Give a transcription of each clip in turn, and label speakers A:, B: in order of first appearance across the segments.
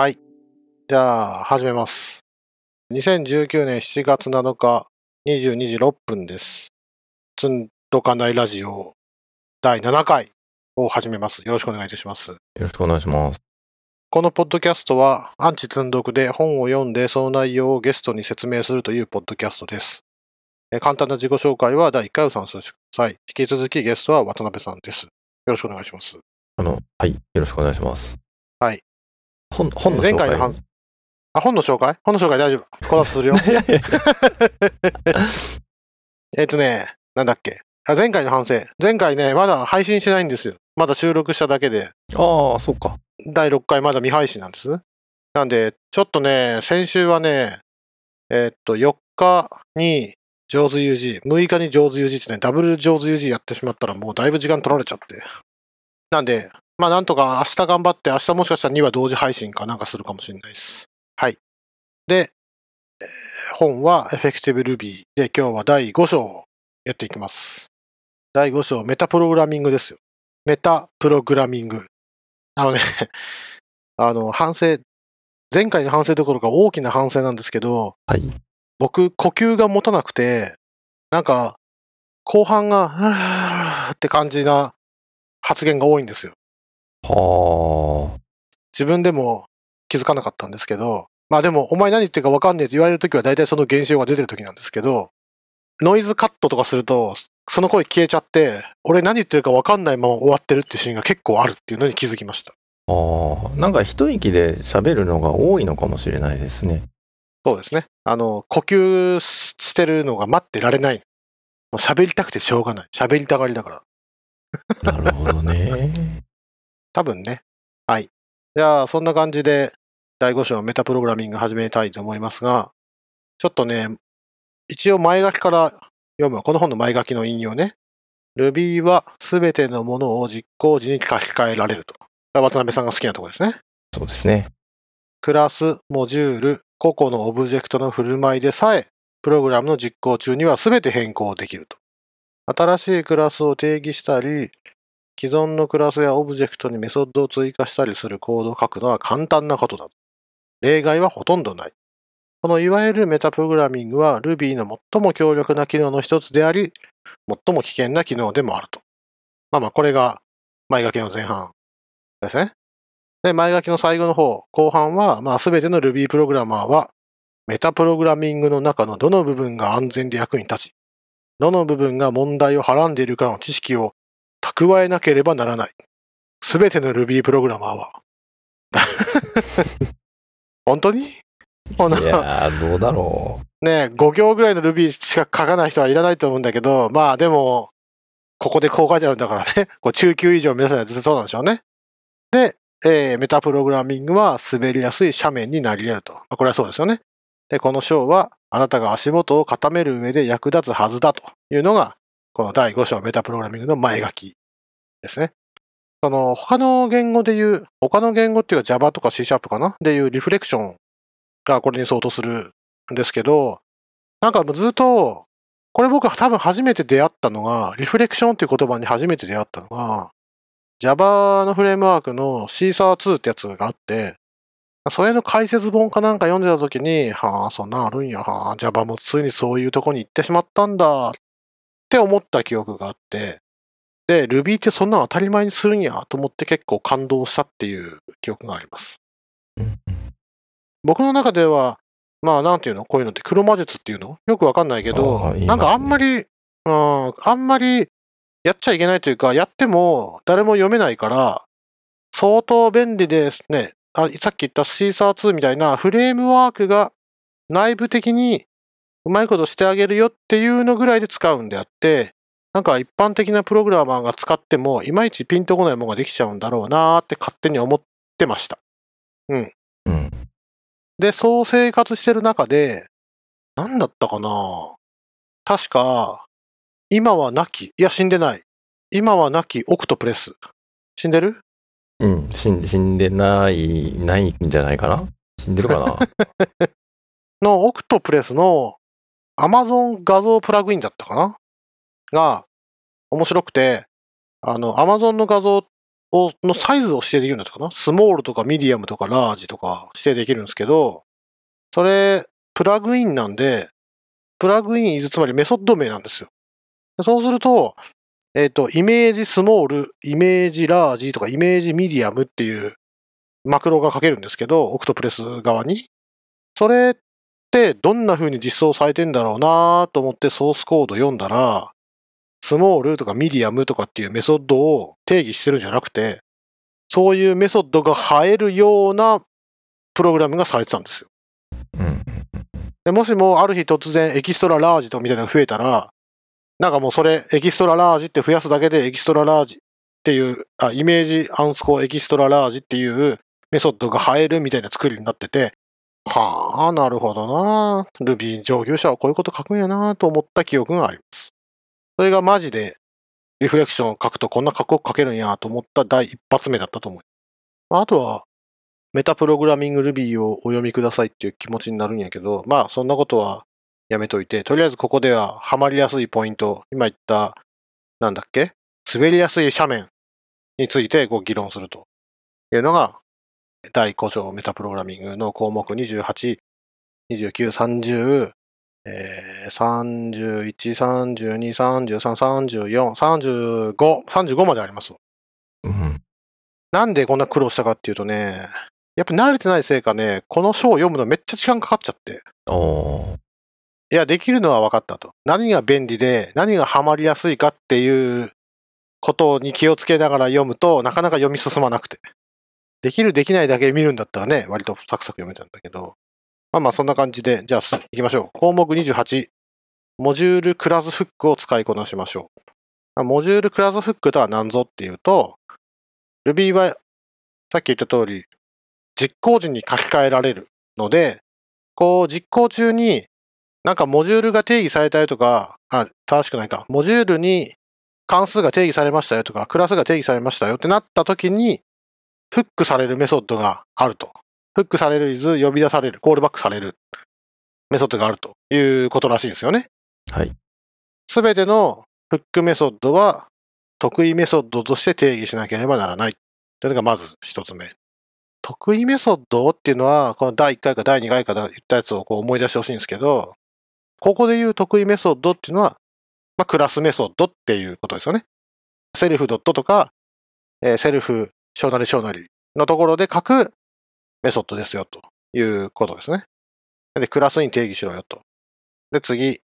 A: はい。じゃあ、始めます。2019年7月7日、22時6分です。つんどかないラジオ第7回を始めます。よろしくお願いいたします。
B: よろしくお願いします。
A: このポッドキャストは、アンチ積んどくで本を読んで、その内容をゲストに説明するというポッドキャストです。えー簡単な自己紹介は第1回を参照してください。引き続きゲストは渡辺さんです。よろしくお願いします。
B: あの、はい、よろしくお願いします。
A: はい。
B: 本、本の紹介。
A: 前回の話あ、本の紹介？本の紹介大丈夫。この後するよ。えっとね、なんだっけ？あ前回の反省。前回ね、まだ配信してないんですよ。まだ収録しただけで、
B: ああ、そっか。
A: 第6回まだ未配信なんです。なんで、ちょっとね、先週はね、えっと、4日に上手 UG、6日に上手 UG ってね、ダブル上手 UG やってしまったらもうだいぶ時間取られちゃって。なんで、まあなんとか明日頑張って、明日もしかしたら2話同時配信かなんかするかもしれないです。はい。で、えー本は Effective Ruby で今日は第5章をやっていきます。第5章、メタプログラミングですよ。メタプログラミング。あのね、あの、反省、前回の反省どころか大きな反省なんですけど、
B: はい。
A: 僕、呼吸が持たなくて、なんか、後半が、って感じな発言が多いんですよ。
B: はあ。
A: 自分でも気づかなかったんですけど、まあでも、お前何言ってるか分かんねえって言われるときは大体その現象が出てるときなんですけど、ノイズカットとかすると、その声消えちゃって、俺何言ってるか分かんないまま終わってるってシーンが結構あるっていうのに気づきました。
B: ああ。なんか一息で喋るのが多いのかもしれないですね。
A: そうですね。あの、呼吸ししてるのが待ってられない。もう喋りたくてしょうがない。喋りたがりだから。
B: なるほどね。
A: 多分ね。はい。じゃあ、そんな感じで、第5章メタプログラミング始めたいと思いますが、ちょっとね、一応前書きから読む、この本の前書きの引用ね。Ruby はすべてのものを実行時に書き換えられると。渡辺さんが好きなところですね。
B: そうですね。
A: クラス、モジュール、個々のオブジェクトの振る舞いでさえ、プログラムの実行中には全て変更できると。新しいクラスを定義したり、既存のクラスやオブジェクトにメソッドを追加したりするコードを書くのは簡単なことだ。例外はほとんどない。このいわゆるメタプログラミングは Ruby の最も強力な機能の一つであり、最も危険な機能でもあると。まあまあ、これが前書きの前半ですね。で、前書きの最後の方、後半は、まあ、すべての Ruby プログラマーは、メタプログラミングの中のどの部分が安全で役に立ち、どの部分が問題をはらんでいるかの知識を蓄えなければならない。すべての Ruby プログラマーは。本当に？
B: いやー、どうだろ
A: ね5行ぐらいの Ruby しか書かない人はいらないと思うんだけど、まあでも、ここでこう書いてあるんだからね、こう中級以上目指すのは絶対そうなんでしょうね。で、えーメタプログラミングは滑りやすい斜面になり得ると。まあこれはそうですよね。で、この章は、あなたが足元を固める上で役立つはずだというのが、この第5章メタプログラミングの前書きですね。その、他の言語で言う、他の言語っていうか Java とか C シャープかな？でいうリフレクションがこれに相当するんですけど、なんかずっと、これ僕は多分初めて出会ったのが、リフレクションっていう言葉に初めて出会ったのが、Java のフレームワークの c サー2ってやつがあって、それの解説本かなんか読んでた時に、はあ、そんなんあるんや、はあ、Java もついにそういうとこに行ってしまったんだって思った記憶があって、で、Ruby ってそんなの当たり前にするんやと思って結構感動したっていう記憶があります。僕の中では、まあ、なんていうの？こういうのって黒魔術っていうの？よくわかんないけど、
B: ね
A: なんかあんまり、うん、あんまりやっちゃいけないというか、やっても誰も読めないから、相当便利ですね。あさっき言ったシーサー2みたいなフレームワークが内部的にうまいことしてあげるよっていうのぐらいで使うんであって、なんか一般的なプログラマーが使っても、いまいちピンとこないものができちゃうんだろうなーって勝手に思ってました。
B: うん。
A: で、そう生活してる中で、なんだったかな確か、今は亡き、いや死んでない。今は亡きオクトプレス。死んでる？
B: うん。死ん死んでない、ないんじゃないかな？死んでるかな？
A: の Octopress の Amazon 画像プラグインだったかな？が面白くて、あの、Amazon の画像をのサイズを指定できるんだったかな？スモールとかミディアムとかラージとか指定できるんですけど、それ、プラグインなんで、プラグインイズつまりメソッド名なんですよ。そうすると、えっ、と、 image small、image large とか image medium っていうマクロが書けるんですけど、 Octopress 側に。それってどんな風に実装されてんだろうなと思ってソースコード読んだら、スモールとかミディアムとかっていうメソッドを定義してるんじゃなくて、そういうメソッドが生えるようなプログラムがされてたんですよ。
B: うん。
A: でもしもある日突然 extra large とみたいなのが増えたら、なんかもうそれ extra large って増やすだけで extra large っていう、あ、イメージアンスコエキストララージっていうメソッドが映えるみたいな作りになってて、はあ、なるほどな。Ruby 上級者はこういうこと書くんやなと思った記憶があります。それがマジでリフレクションを書くとこんなかっこよく書けるんやと思った第一発目だったと思う。ああとは、メタプログラミング Ruby をお読みくださいっていう気持ちになるんやけど、まあそんなことはやめといて、とりあえずここではハマりやすいポイント、今言った、なんだっけ？滑りやすい斜面についてご議論するというのが、第5章メタプログラミングの項目28、29、30、えー、31、32、33、34、35、35まであります。
B: うん。
A: なんでこんな苦労したかっていうとね、やっぱ慣れてないせいかね、この章を読むのめっちゃ時間かかっちゃって。
B: おー。
A: いや、できるのは分かったと。何が便利で、何がハマりやすいかっていうことに気をつけながら読むとなかなか読み進まなくて。できる、できないだけ見るんだったらね、割とサクサク読めたんだけど。まあまあそんな感じで、じゃあ行きましょう。項目28。モジュールクラスフックを使いこなしましょう。モジュールクラスフックとは何ぞっていうと、Ruby はさっき言った通り、実行時に書き換えられるので、こう実行中になんかモジュールが定義されたよとか、あ、正しくないか。モジュールに関数が定義されましたよとか、クラスが定義されましたよってなった時に、フックされるメソッドがあると。フックされる is 呼び出される、コールバックされるメソッドがあるということらしいんですよね。
B: はい。
A: すべてのフックメソッドは得意メソッドとして定義しなければならない。というのがまず一つ目。得意メソッドっていうのは、この第1回か第2回かで言ったやつをこう思い出してほしいんですけど、ここで言う得意メソッドっていうのは、まあ、クラスメソッドっていうことですよね。セルフドットとか、えーセルフショーナリショーナリのところで書くメソッドですよということですね。で、クラスに定義しろよと。で、次。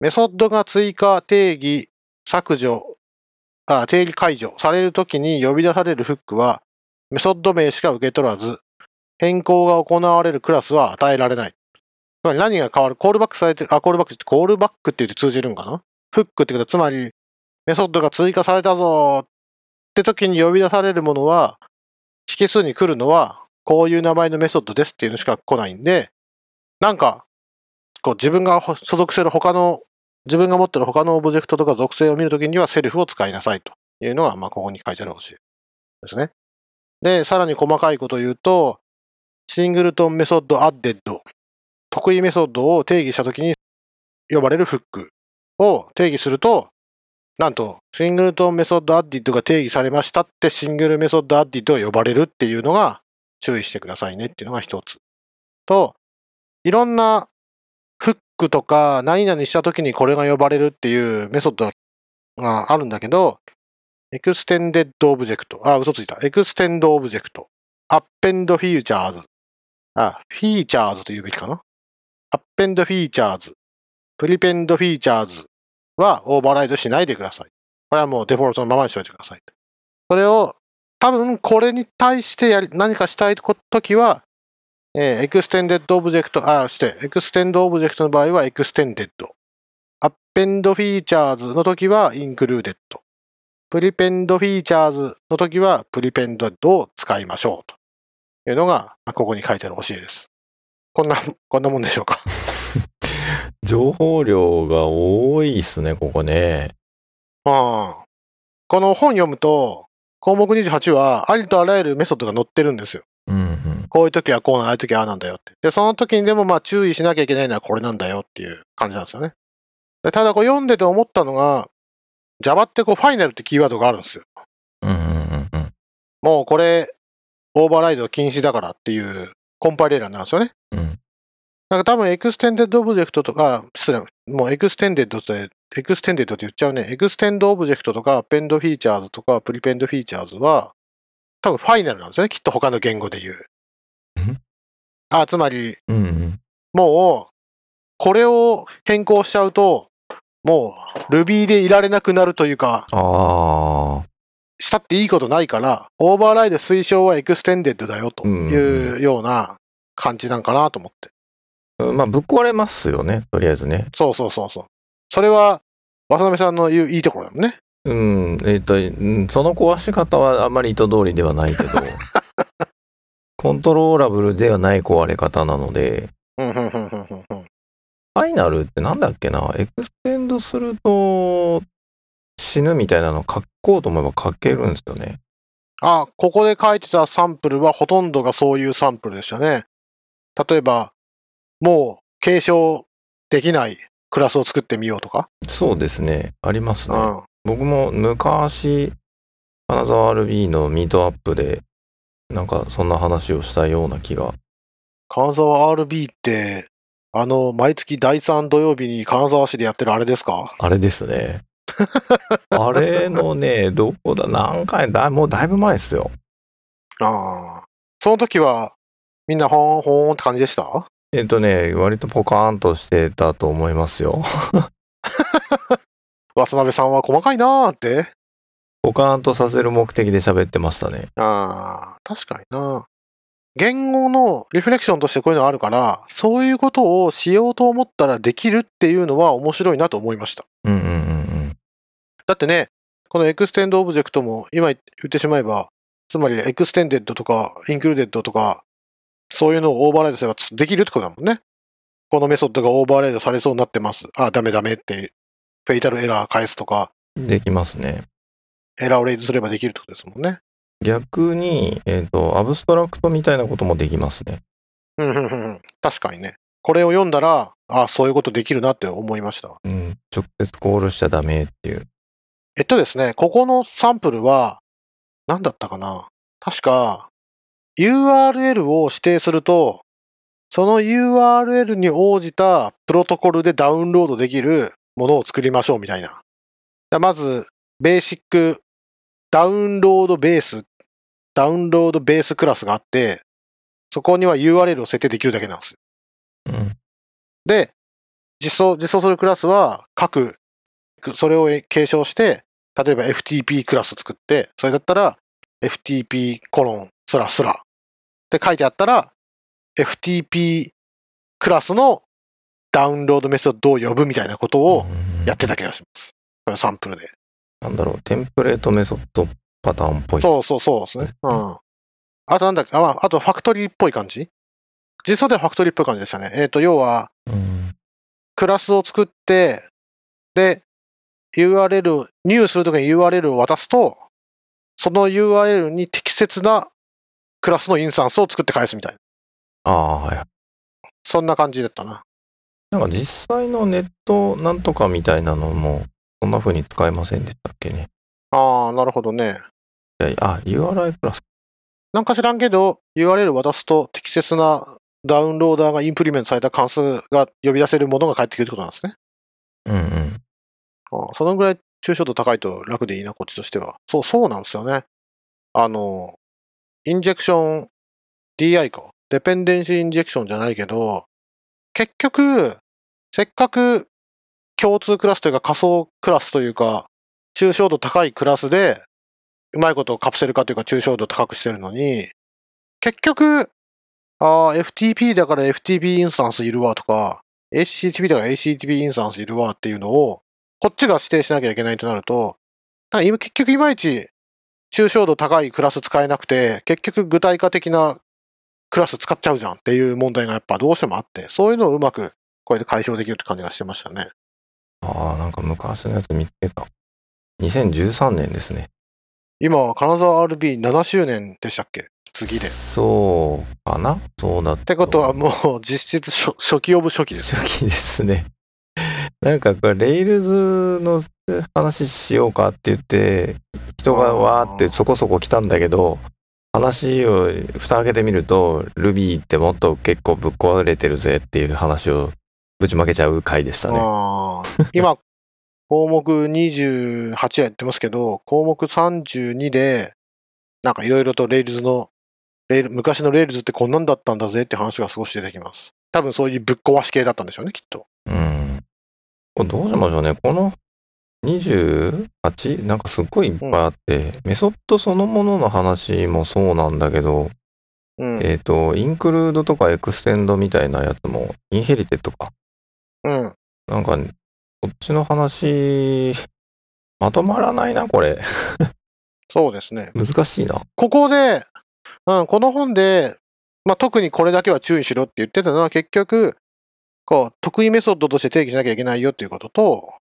A: メソッドが追加、定義、削除、あ定義解除されるときに呼び出されるフックは、メソッド名しか受け取らず、変更が行われるクラスは与えられない。つまり何が変わるコールバックされて、あ、コールバックって、コールバックって言って通じるんかな？フックってことは、つまり、メソッドが追加されたぞって時に呼び出されるものは、引数に来るのは、こういう名前のメソッドですっていうのしか来ないんで、なんか、こう自分が所属してる他の、自分が持ってる他のオブジェクトとか属性を見るときには self を使いなさいというのが、まあ、ここに書いてある教えですね。で、さらに細かいことを言うと、 singleton method added、特異メソッドを定義したときに呼ばれるフックを定義すると、なんと、 singleton method added が定義されましたって single method added が呼ばれるっていうのが注意してくださいねっていうのが一つ。と、いろんなフックとか何々したときにこれが呼ばれるっていうメソッドがあるんだけど、 extended object。あ、嘘ついた。 extend object。アッペンドフィーチャーズ。あ、フィーチャーズと言うべきかな。アッペンドフィーチャーズ。 prepend features はオーバーライドしないでください。これはもうデフォルトのままにしておいてください。それを、多分これに対してやり何かしたいときは、えー、 extended object、あ、して、 extend object の場合は extended。アッペンドフィーチャーズの時は included。 prepend features の時は prepended を使いましょうというのが、まあここに書いてある教えです。こんな、こんなもんでしょうか？
B: 情報量が多いっすね、ここね。
A: ああこの本読むと、項目28はありとあらゆるメソッドが載ってるんですよ。
B: うんうん。
A: こういう時はこうな、ああいう時はああなんだよって。で、その時にでもまあ注意しなきゃいけないのはこれなんだよっていう感じなんですよね。でただこう読んでて思ったのが、Java ってこうファイナルってキーワードがあるんですよ。
B: うんうんうんうん。
A: もうこれ、オーバーライド禁止だからっていうコンパイルエラーなんですよね。
B: うん。
A: なんか多分 extended object とか、失礼、もう extended って、 extended って言っちゃうね。 extend object とか、 append features とか、 prepend features は、多分ファイナルなんですよね。きっと他の言語で言う。
B: ん？
A: あ、つまり、
B: うんうん。
A: もう、これを変更しちゃうと、もう Ruby でいられなくなるというか、
B: ああ。
A: したっていいことないから、オーバーライド推奨は extended だよというような感じなんかなと思って。
B: まあ、ぶっ壊れますよね。とりあえずね。
A: そうそうそうそう。それは、渡辺さんの言ういいところだもんね。
B: うん。えっ、と、うんその壊し方はあんまり意図通りではないけど、コントローラブルではない壊れ方なので、
A: うん、うん、うん、うん、うんうん。
B: ファイナルってなんだっけな？エクステンドすると死ぬみたいなの書こうと思えば書けるんですよね。
A: あ、ここで書いてたサンプルはほとんどがそういうサンプルでしたね。例えば、もう継承できないクラスを作ってみようとか？
B: そうですね。ありますね。
A: うん。
B: 僕も昔、金沢 RB のミートアップで、なんかそんな話をしたような気が。
A: 金沢 RB って、あの、毎月第3土曜日に金沢市でやってるあれですか？
B: あれですね。あれのね、どこだ、何回だ、もうだいぶ前ですよ。
A: ああ。その時は、みんなほーんほーんって感じでした？
B: えっ、とね、割とポカーンとしてたと思いますよ。
A: 渡辺さんは細かいなーって。
B: ポカーンとさせる目的で喋ってましたね。
A: ああ、確かにな。言語のリフレクションとしてこういうのあるから、そういうことをしようと思ったらできるっていうのは面白いなと思いました。
B: うんうんうんうん。
A: だってね、この extend object も今言ってしまえば、つまり extended とか included とか、そういうのをオーバーライドすればできるってことだもんね。このメソッドがオーバーライドされそうになってます。あ、ダメダメって、 fatal error 返すとか、
B: できますね。
A: エラーを raise すればできるってことですもんね。
B: 逆に、えっ、と、 abstract みたいなこともできますね。
A: うん、うん、うんうん。確かにね。これを読んだら、あそういうことできるなって思いました。
B: うん。直接コールしちゃダメっていう。
A: えっとですね、ここのサンプルは、何だったかな確か、URL を指定すると、その URL に応じたプロトコルでダウンロードできるものを作りましょうみたいな。でまず、ベーシックダウンロードベース、ダウンロードベースクラスがあって、そこには URL を設定できるだけなんですよ。
B: うん。
A: で、実装、実装するクラスは各、それを継承して、例えば FTP クラス作って、それだったら FTP コロンスラスラって書いてあったら、FTP クラスのダウンロードメソッドを呼ぶみたいなことを
B: うん
A: やってた気がします。これサンプルで。
B: なんだろう、テンプレートメソッドパターンっぽい
A: そうそうそうですね。うん。あとなんだっけ、あ、まあ、あとファクトリーっぽい感じ？実装ではファクトリーっぽい感じでしたね。えっ、と、要は、
B: うん。
A: クラスを作って、で、URL、入するときに URL を渡すと、その URL に適切なクラスのインスタンスを作って返すみたいな。
B: ああ、はい。
A: そんな感じだったな。
B: なんか実際のネットなんとかみたいなのも、そんな風に使えませんでしたっけね。
A: ああ、なるほどね。
B: いやあ、URI プラス。
A: なんか知らんけど、URL を渡すと適切なダウンローダーがインプリメントされた関数が呼び出せるものが返ってくるってことなんですね。
B: うんうん。
A: ああそのぐらい抽象度高いと楽でいいな、こっちとしては。そう、そうなんですよね。あの、インジェクション DI か。デペンデンシーインジェクションじゃないけど、結局、せっかく共通クラスというか仮想クラスというか、抽象度高いクラスで、うまいことをカプセル化というか抽象度高くしてるのに、結局、ああ、FTP だから FTP インスタンスいるわとか、HTTP だから HTTP インスタンスいるわっていうのを、こっちが指定しなきゃいけないとなると、結局いまいち抽象度高いクラス使えなくて、結局具体化的なクラス使っちゃうじゃんっていう問題がやっぱどうしてもあって、そういうのをうまくこれで解消できるって感じがしてましたね。
B: ああ、なんか昔のやつ見つけた。2013年ですね。
A: 今、金沢 RB7 周年でしたっけ？次で。っ
B: そうかな？そうだって
A: ことはもう実質初初期オブ初期です。
B: 初期ですね。なんかこれ、レイルズの話しようかって言って、人がわーってそこそこ来たんだけど、話を蓋開けてみると、 Ruby ってもっと結構ぶっ壊れてるぜっていう話をぶちまけちゃう回でしたね。
A: 今、項目28やってますけど、項目32で、なんかいろいろと Rails の、 Rail、昔の Rails ってこんなんだったんだぜって話が少し出てきます。多分そういうぶっ壊し系だったんでしょうね、きっと。
B: うん。これどうしましょうね。この 28? なんかすっごいいっぱいあって、メソッドそのものの話もそうなんだけど、
A: うん。
B: えっ、と、 include とか extend みたいなやつも、 inherited か。
A: うん。
B: なんか、こっちの話、まとまらないな、これ。
A: そうですね。
B: 難しいな。
A: ここで、うん、この本で、まあ、特にこれだけは注意しろって言ってたのは結局、こう、得意メソッドとして定義しなきゃいけないよっていうことと、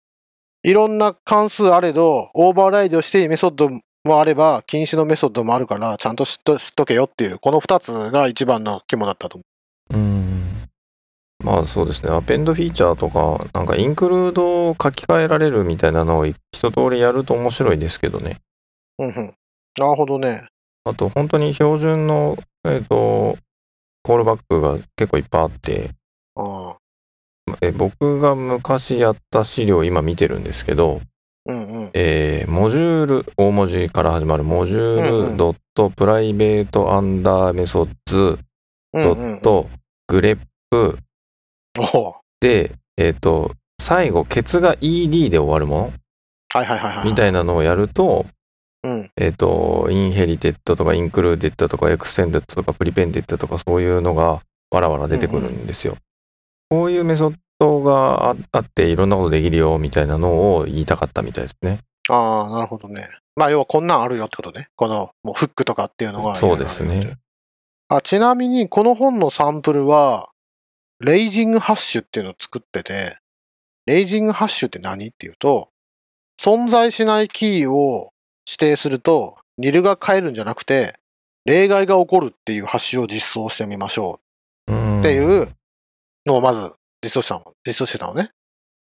A: いろんな関数あれど、オーバーライドしていいメソッドもあれば、禁止のメソッドもあるから、ちゃんと知っと知っとけよっていう、この二つが一番の肝だったと思
B: うん。まあそうですね。アペンドフィーチャーとか、なんかインクルードを書き換えられるみたいなのを一通りやると面白いですけどね。
A: う。うんうん。なるほどね。
B: あと本当に標準の、えっ、と、コールバックが結構いっぱいあって。え僕が昔やった資料を今見てるんですけど、
A: うんうん。
B: えーモジュール、大文字から始まるモジュールドットプライベートアンダーメソッズドットグレップで、えっ、と、最後、ケツが ED で終わるも
A: はいはいはいはい。
B: のみたいなのをやると、
A: うん。
B: えっ、と、 inherited とか included とか extended とか prepended とかそういうのがわらわら出てくるんですよ。こういうメソッドがああっていろんなことできるよみたいなのを言いたかったみたいですね。
A: ああ、なるほどね。まあ、要はこんなんあるよってことね。この、もうフックとかっていうのが。
B: そうですね。
A: あ、ちなみに、この本のサンプルは、 raising hash っていうのを作ってて、レイジングハッシュって何っていうと、存在しないキーを指定すると、ニルが変えるんじゃなくて、例外が起こるっていうハッシュを実装してみましょ
B: っ
A: うっていうのをまず実装したの。実装してたのね。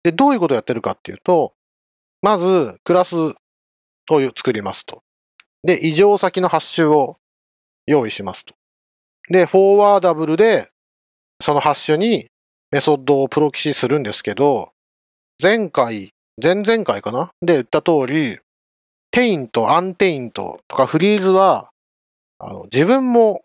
A: で、どういうことをやってるかっていうと、まず、クラスを作りますと。で、異常先のハッシュを用意しますと。で、フォーワーダブルで、そのハッシュにメソッドをプロキシするんですけど、前回、前々回かな？で言った通り、 taint、untaint とか freeze は、あの自分も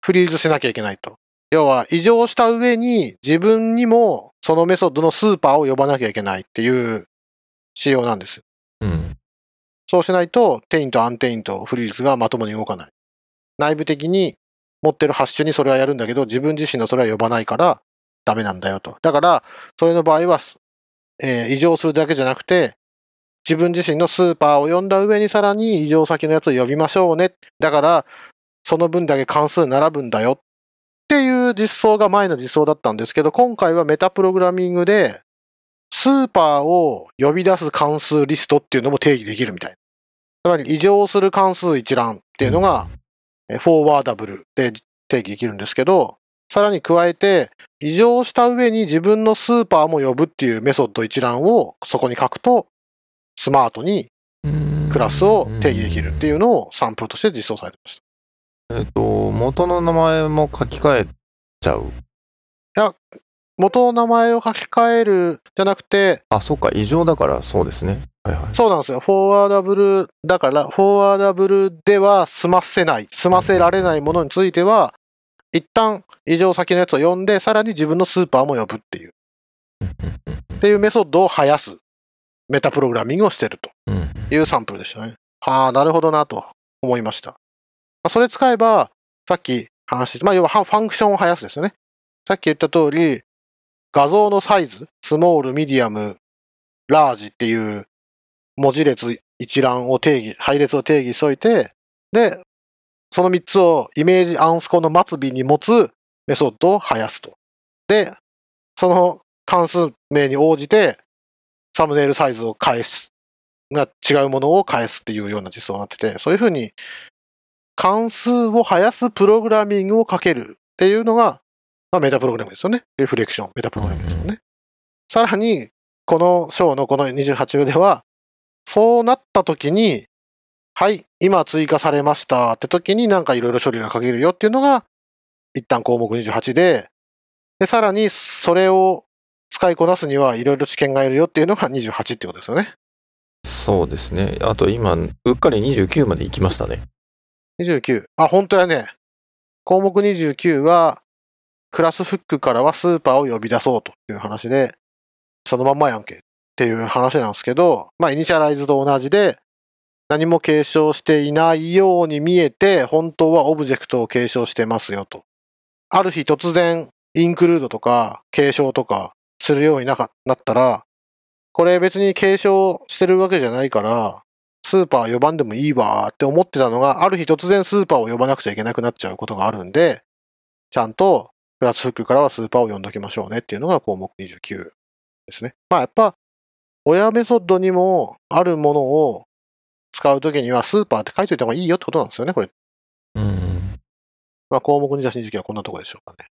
A: フリーズしなきゃいけないと。要は、委譲した上に自分にもそのメソッドのスーパーを呼ばなきゃいけないっていう仕様なんです。
B: うん。
A: そうしないと、 taint、untaint、freeze がまともに動かない。内部的に持ってるハッシュにそれはやるんだけど、自分自身のそれは呼ばないからダメなんだよと。だから、それの場合は、えー異常するだけじゃなくて、自分自身のスーパーを呼んだ上にさらに異常先のやつを呼びましょうね。だから、その分だけ関数並ぶんだよっていう実装が前の実装だったんですけど、今回はメタプログラミングで、スーパーを呼び出す関数リストっていうのも定義できるみたい。つまり異常する関数一覧っていうのが、えフォーワーダブルで定義できるんですけど、さらに加えて、異常した上に自分のスーパーも呼ぶっていうメソッド一覧をそこに書くと、スマートにクラスを定義できるっていうのをサンプルとして実装されてました。
B: えっ、と、元の名前も書き換えちゃう？
A: 元の名前を書き換えるじゃなくて、
B: あ、そっか、異常だからそうですね。はいはい。
A: そうなんですよ。フォーワーダブルだから、フォーワーダブルでは済ませない、済ませられないものについては、一旦異常先のやつを呼んで、さらに自分のスーパーも呼ぶっていう、っていうメソッドを生やすメタプログラミングをしてると
B: うん。
A: いうサンプルでしたね。はあ、なるほどなと思いました。まあそれ使えば、さっき話して、まあ要はファンクションを生やすですよね。さっき言った通り、画像のサイズ、スモール、ミディアム、ラージっていう文字列一覧を定義、配列を定義しといて、で、その3つをイメージアンスコの末尾に持つメソッドを生やすと。で、その関数名に応じて、サムネイルサイズを返す。が違うものを返すっていうような実装になってて、そういうふうに関数を生やすプログラミングをかけるっていうのが、まあ、メタプログラムですよね。リフレクション、メタプログラムですよね。さらに、この章のこの28では、そうなった時に、はい、今追加されましたって時になんかいろいろ処理がかけるよっていうのが、一旦項目28で、で、さらにそれを使いこなすにはいろいろ知見がいるよっていうのが28ってことですよね。
B: そうですね。あと今、うっかり29まで行きましたね。
A: 29。あ、本当やね。項目29は、クラスフックからはスーパーを呼び出そうという話で、そのまんまやんけっていう話なんですけど、まあ、イニシャライズと同じで、何も継承していないように見えて、本当はオブジェクトを継承してますよと。ある日突然、インクルードとか継承とかするようになったら、これ別に継承してるわけじゃないから、スーパー呼ばんでもいいわーって思ってたのが、ある日突然スーパーを呼ばなくちゃいけなくなっちゃうことがあるんで、ちゃんとクラスフックからはスーパーを呼んどきましょうねっていうのが項目29ですね。まあやっぱ、親メソッドにもあるものを使うときにはスーパーって書いといた方がいいよってことなんですよね、これ。
B: うん。
A: まあ項目28、29はこんなところでしょうかね。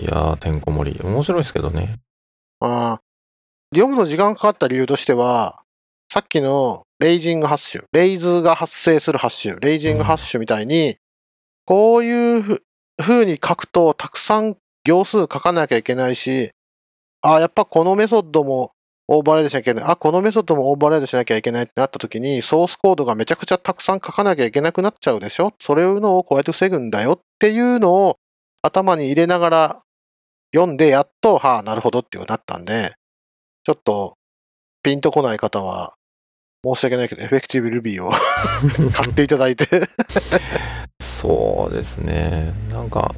B: いやー、てんこ盛り。面白いですけどね。
A: まあ、読むの時間かかった理由としては、さっきのレイジングハッシュ、レイズが発生するハッシュ、レイジングハッシュみたいに、こういうふ風に書くとたくさん行数書かなきゃいけないし、あ、やっぱこのメソッドもオーバーライドしなきゃいけない。あ、このメソッドもオーバーライドしなきゃいけないってなった時に、ソースコードがめちゃくちゃたくさん書かなきゃいけなくなっちゃうでしょ？それのをこうやって防ぐんだよっていうのを頭に入れながら読んでやっと、はあ、なるほどっていうようになったんで、ちょっとピンとこない方は、申し訳ないけど、エフェクティブ Ruby を 買っていただいて。
B: そうですね。なんか、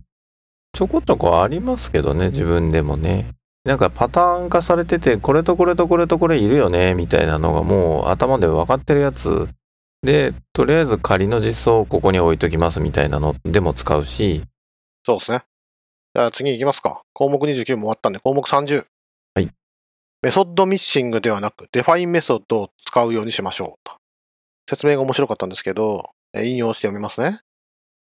B: ちょこちょこありますけどね、自分でもね。なんかパターン化されてて、これとこれとこれとこれいるよね、みたいなのがもう頭で分かってるやつ。で、とりあえず仮の実装をここに置いときますみたいなのでも使うし、
A: そうですね。じゃあ次行きますか。項目29も終わったんで、項目30。
B: はい。
A: method missing ではなく、 define method を使うようにしましょうと。説明が面白かったんですけど、え引用して読みますね。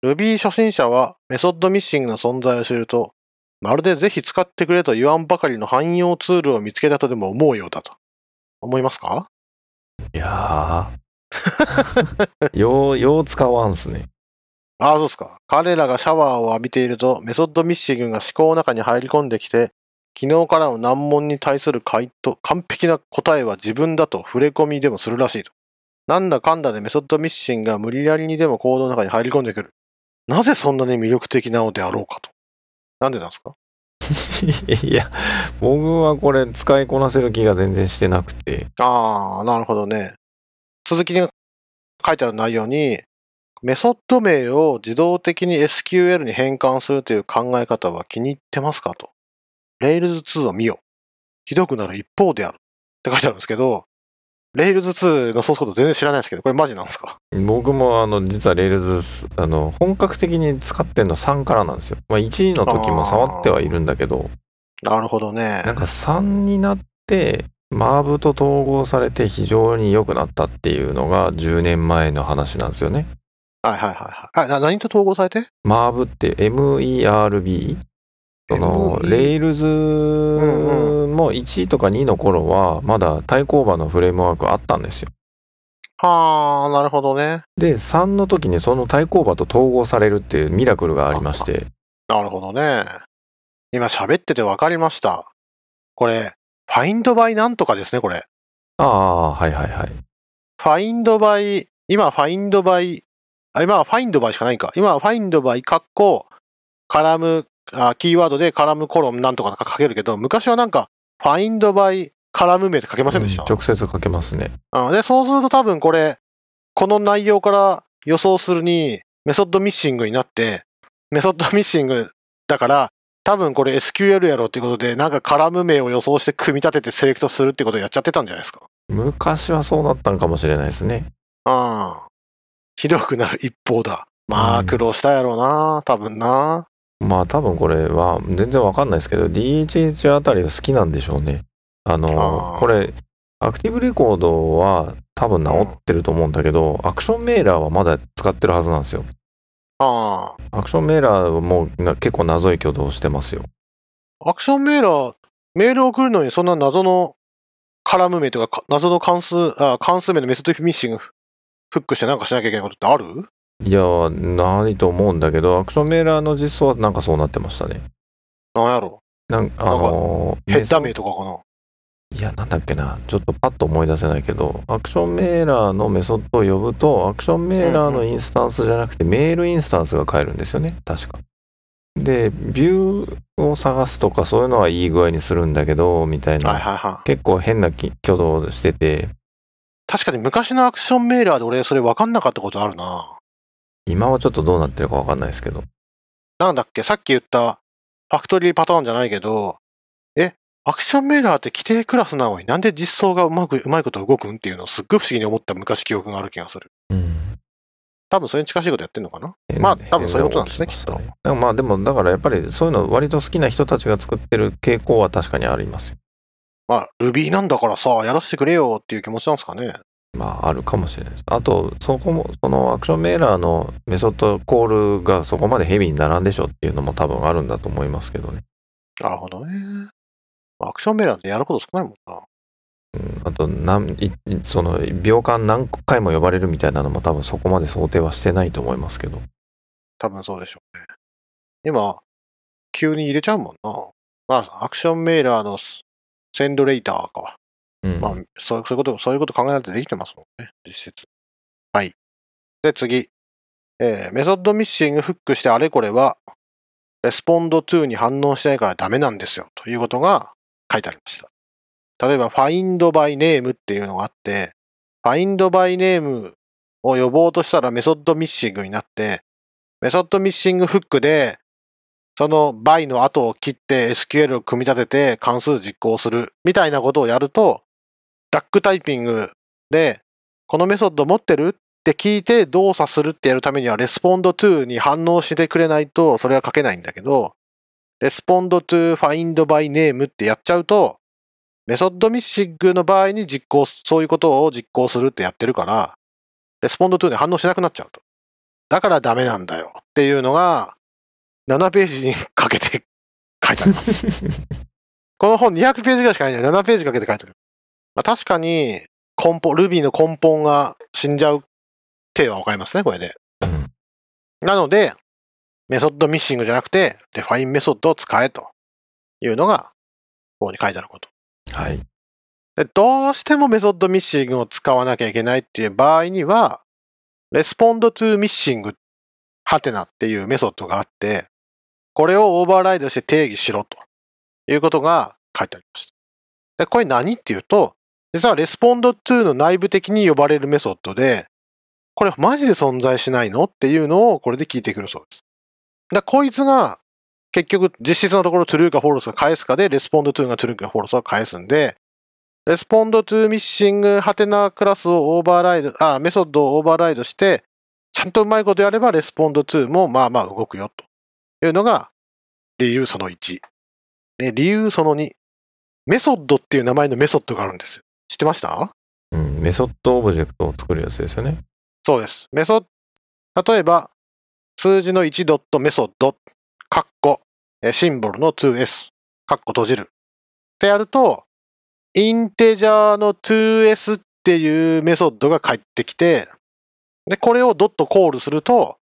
A: Ruby 初心者はメソッドミッシングの存在を知ると、まるでぜひ使ってくれと言わんばかりの汎用ツールを見つけたとでも思うようだと。思いますか？
B: いやー。よう、よう使わんすね。
A: ああ、そうですか。彼らがシャワーを浴びていると、メソッドミッシングが思考の中に入り込んできて、昨日からの難問に対する回答、完璧な答えは自分だと触れ込みでもするらしいと。なんだかんだでメソッドミッシングが無理やりにでもコードの中に入り込んでくる。なぜそんなに魅力的なのであろうかと。なんでなんですか？
B: いや、僕はこれ使いこなせる気が全然してなくて。
A: ああ、なるほどね。続きに書いてある内容に、メソッド名を自動的に SQL に変換するという考え方は気に入ってますかと。Rails 2を見よ。ひどくなる一方である。って書いてあるんですけど、Rails 2のソースコード全然知らないですけど、これマジなんですか？
B: 僕もあの、実は Rails、あの、本格的に使ってんの3からなんですよ。まあ1の時も触ってはいるんだけど、
A: なるほどね。
B: なんか3になって、マーブと統合されて非常に良くなったっていうのが10年前の話なんですよね。
A: はいはいはいはい。何と統合されて？
B: マーブって MERB? その、レイルズも1とか2の頃は、まだ対抗馬のフレームワークあったんですよ。
A: はあ、なるほどね。
B: で、3の時にその対抗馬と統合されるっていうミラクルがありまして、
A: なるほどね。今喋ってて分かりました。これ、find by なんとかですね、これ。
B: ああ、はいはいはい。
A: find by、今 find by、あ、今は find by しかないか。今は find by カッコ、カラム、あキーワードでカラムコロンなんとか書けるけど、昔はなんか find by カラム名って書けませんでした、
B: うん直接かけますね。
A: うんで、そうすると多分これ、この内容から予想するに、メソッドミッシングになって、メソッドミッシングだから、多分これ SQL やろうっていうことで、なんかカラム名を予想して組み立ててセレクトするってことをやっちゃってたんじゃないですか？
B: 昔はそうなったんかもしれないですね。
A: ああ。ひどくなる一方だ。まあ、
B: うん
A: 苦労したやろうな、多分な。
B: まあ多分これは全然わかんないですけど DHH あたりが好きなんでしょうね。あのこれアクティブレコードは多分治ってると思うんだけど、アクションメーラーはまだ使ってるはずなんですよ。
A: あ
B: アクションメーラーもな結構謎い挙動してますよ。
A: あ。 Action Mailer、メールを送るのにそんな謎のカラム名とかか謎の関数、あ関数名の method missing フックしてなんかしなきゃいけないことってある？
B: いやー、ないと思うんだけど、 Action Mailer の実装はなんかそうなってましたね。
A: なんやろ？
B: なんあのー
A: ヘッダ名とかかな？
B: いや、なんだっけな。ちょっとパッと思い出せないけど、 Action Mailer のメソッドを呼ぶと、 Action Mailer のインスタンスじゃなくて、メールインスタンスが返るんですよね。確か。で、ビューを探すとかそういうのはいい具合にするんだけど、みたいな。
A: はいはいはい。
B: 結構変なき挙動をしてて、
A: 確かに昔のアクションメーラーで俺それ分かんなかったことあるな。
B: 今はちょっとどうなってるかわかんないですけど。
A: なんだっけ？さっき言ったファクトリーパターンじゃないけど、え、アクションメーラーって規定クラスなのになんで実装がうまく、うまいこと動くんっていうのをすっごい不思議に思った昔記憶がある気がする。
B: うん。
A: 多分それに近しいことやってんのかな？まあ多分そういうことなんですね
B: きしましたねまあでも、だからやっぱりそういうの割と好きな人たちが作ってる傾向は確かにありますよ。
A: まあ、Ruby なんだからさ、やらせてくれよっていう気持ちなんですかね。
B: まあ、あるかもしれないです。あと、そこも、そのアクションメーラーのメソッドコールがそこまでヘビーにならんでしょっていうのも多分あるんだと思いますけどね。
A: なるほどね。アクションメーラーってやること少ないもんな。
B: あと、なんいいその、秒間何回も呼ばれるみたいなのも多分そこまで想定はしてないと思いますけど。
A: 多分そうでしょうね。今、急に入れちゃうもんな。まあ、アクションメーラーのセンドレーターか。
B: うん。
A: まあ、そういうこと、そういうこと考えられてできてますもんね、実質。はい。で、次。えーメソッドミッシングフックしてあれこれは、レスポンド2に反応しないからダメなんですよ、ということが書いてありました。例えば、find by name っていうのがあって、find by name を呼ぼうとしたらメソッドミッシングになって、メソッドミッシングフックで、その by の後を切って SQL を組み立てて関数実行するみたいなことをやると、ダックタイピングで、このメソッド持ってる？って聞いて動作するってやるためには、レスポンド to に反応してくれないと、それは書けないんだけど、respond to find by name ってやっちゃうと、 method missing の場合に実行、そういうことを実行するってやってるから、レスポンド to に反応しなくなっちゃうと。だからダメなんだよっていうのが、7ページにかけて書いてあります。この本200ページぐらいしかないんで、7ページかけて書いてある。まあ、確かに、根本、Ruby の根本が死んじゃうってのはわかりますね、これで。
B: うん
A: なので、 method missing じゃなくて、 define method を使えというのが、ここに書いてあること。
B: はい。
A: でどうしても method missing を使わなきゃいけないっていう場合には、 respond to missing ハテナっていうメソッドがあって、これをオーバーライドして定義しろということが書いてありました。で、これ何っていうと、実は respond to の内部的に呼ばれるメソッドで、これマジで存在しないのっていうのをこれで聞いてくるそうです。で、こいつが結局実質のところ true か false か返すかで、 respond to が true か false を返すんで、 respond to missing ハテナクラスをオーバーライド、あ、メソッドをオーバーライドして、ちゃんとうまいことやれば respond to もまあまあ動くよというのが理由その1。で、理由その2。メソッドっていう名前のメソッドがあるんですよ。知ってました？
B: うん。メソッドオブジェクトを作るやつですよね。
A: そうです。メソ例えば、数字の1ドット method、カッコ、えシンボルの 2s、カッコ閉じる。ってやると、インテジャーの 2s っていうメソッドが返ってきて、で、これをドット call すると、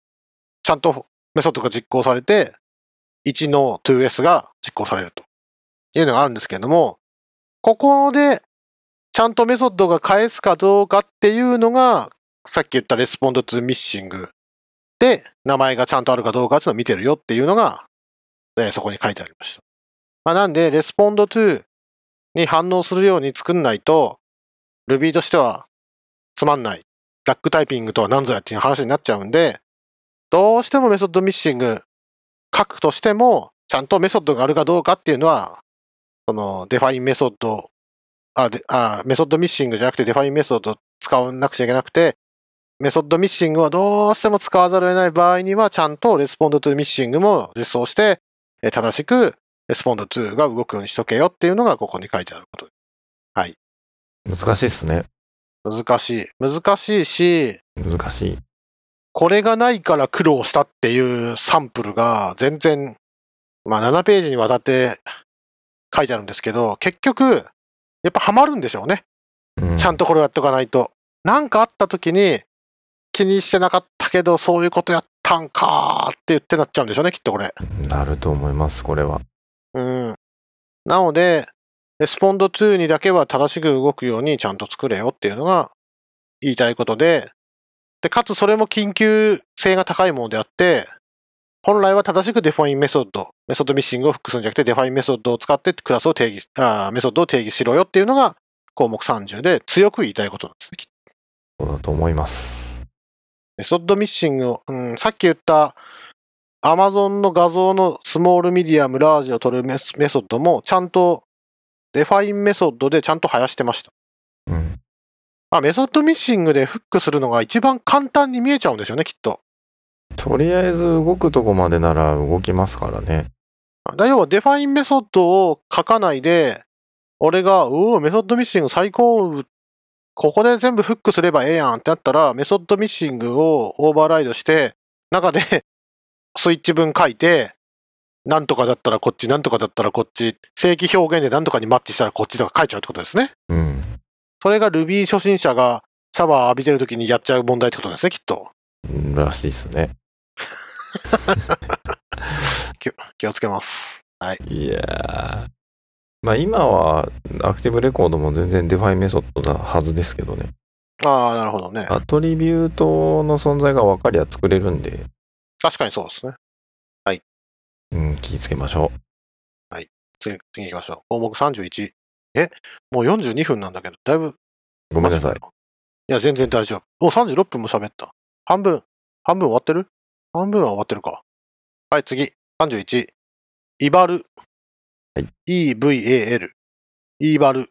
A: ちゃんとメソッドが実行されて、1の 2s が実行されるというのがあるんですけれども、ここで、ちゃんとメソッドが返すかどうかっていうのが、さっき言った respond to missing で、名前がちゃんとあるかどうかっていうのを見てるよっていうのが、えーそこに書いてありました。まあ、なんで、 respond to に反応するように作んないと、Ruby としてはつまんない。 duck typing とは何ぞやっていう話になっちゃうんで、どうしても method missing書くとしても、ちゃんとメソッドがあるかどうかっていうのは、その、 define method、あ、であ method missing じゃなくて define method 使わなくちゃいけなくて、 method missing はどうしても使わざるを得ない場合には、ちゃんと respond to missing も実装して、えー正しく respond to が動くようにしとけよっていうのがここに書いてあること。
B: 難しいっすね。
A: 難しい。難しいし、
B: 難しい。
A: これがないから苦労したっていうサンプルが全然、まあ7ページにわたって書いてあるんですけど、結局、やっぱハマるんでしょうね。
B: うん
A: ちゃんとこれをやっとかないと。なんかあった時に、気にしてなかったけど、そういうことやったんかーって言ってなっちゃうんでしょうね、きっとこれ。
B: なると思います、これは。
A: うん。なので、レスポンド2にだけは正しく動くようにちゃんと作れよっていうのが言いたいことで、で、かつそれも緊急性が高いものであって、本来は正しくデファインメソッド、メソッドミッシングを複数んじゃなくてデファインメソッドを使ってクラスを定義、あーメソッドを定義しろよっていうのが項目30で強く言いたいことなんですね。きっと
B: そうだと思います。
A: method missing を、うん、さっき言った Amazon の画像のスモール、ミディアム、ラージを取るメソッドもちゃんとdefine method でちゃんと生やしてました。
B: うん。
A: まあ、 method missing でフックするのが一番簡単に見えちゃうんですよね、きっと。
B: とりあえず動くとこまでなら動きますからね。
A: だ要は define method を書かないで、俺が、うお method missing 最高、ここで全部フックすればええやんってなったら、 method missing をオーバーライドして、中で スイッチ分書いて、なんとかだったらこっち、なんとかだったらこっち、正規表現でなんとかにマッチしたらこっちとか書いちゃうってことですね。
B: うん。
A: それが Ruby 初心者がシャワー浴びてる時にやっちゃう問題ってことですね、きっと。
B: うんらしいですね。
A: 気を気をつけます。
B: いやー。まあ今は Active Record も全然 define method なはずですけどね。
A: ああ、なるほどね。
B: attribute の存在が分かりゃ作れるんで、
A: 確かにそうですね。
B: うん、気をつけましょ
A: 次、次行きましょう。項目31。え？もう42分なんだけど、だいぶ。
B: う。ごめんなさい。
A: いや、全然大丈夫。もう36分も喋った。半分、半分終わってる？半分は終わってるか。はい、次。31。イバル。
B: はい。
A: EVAL。イバル。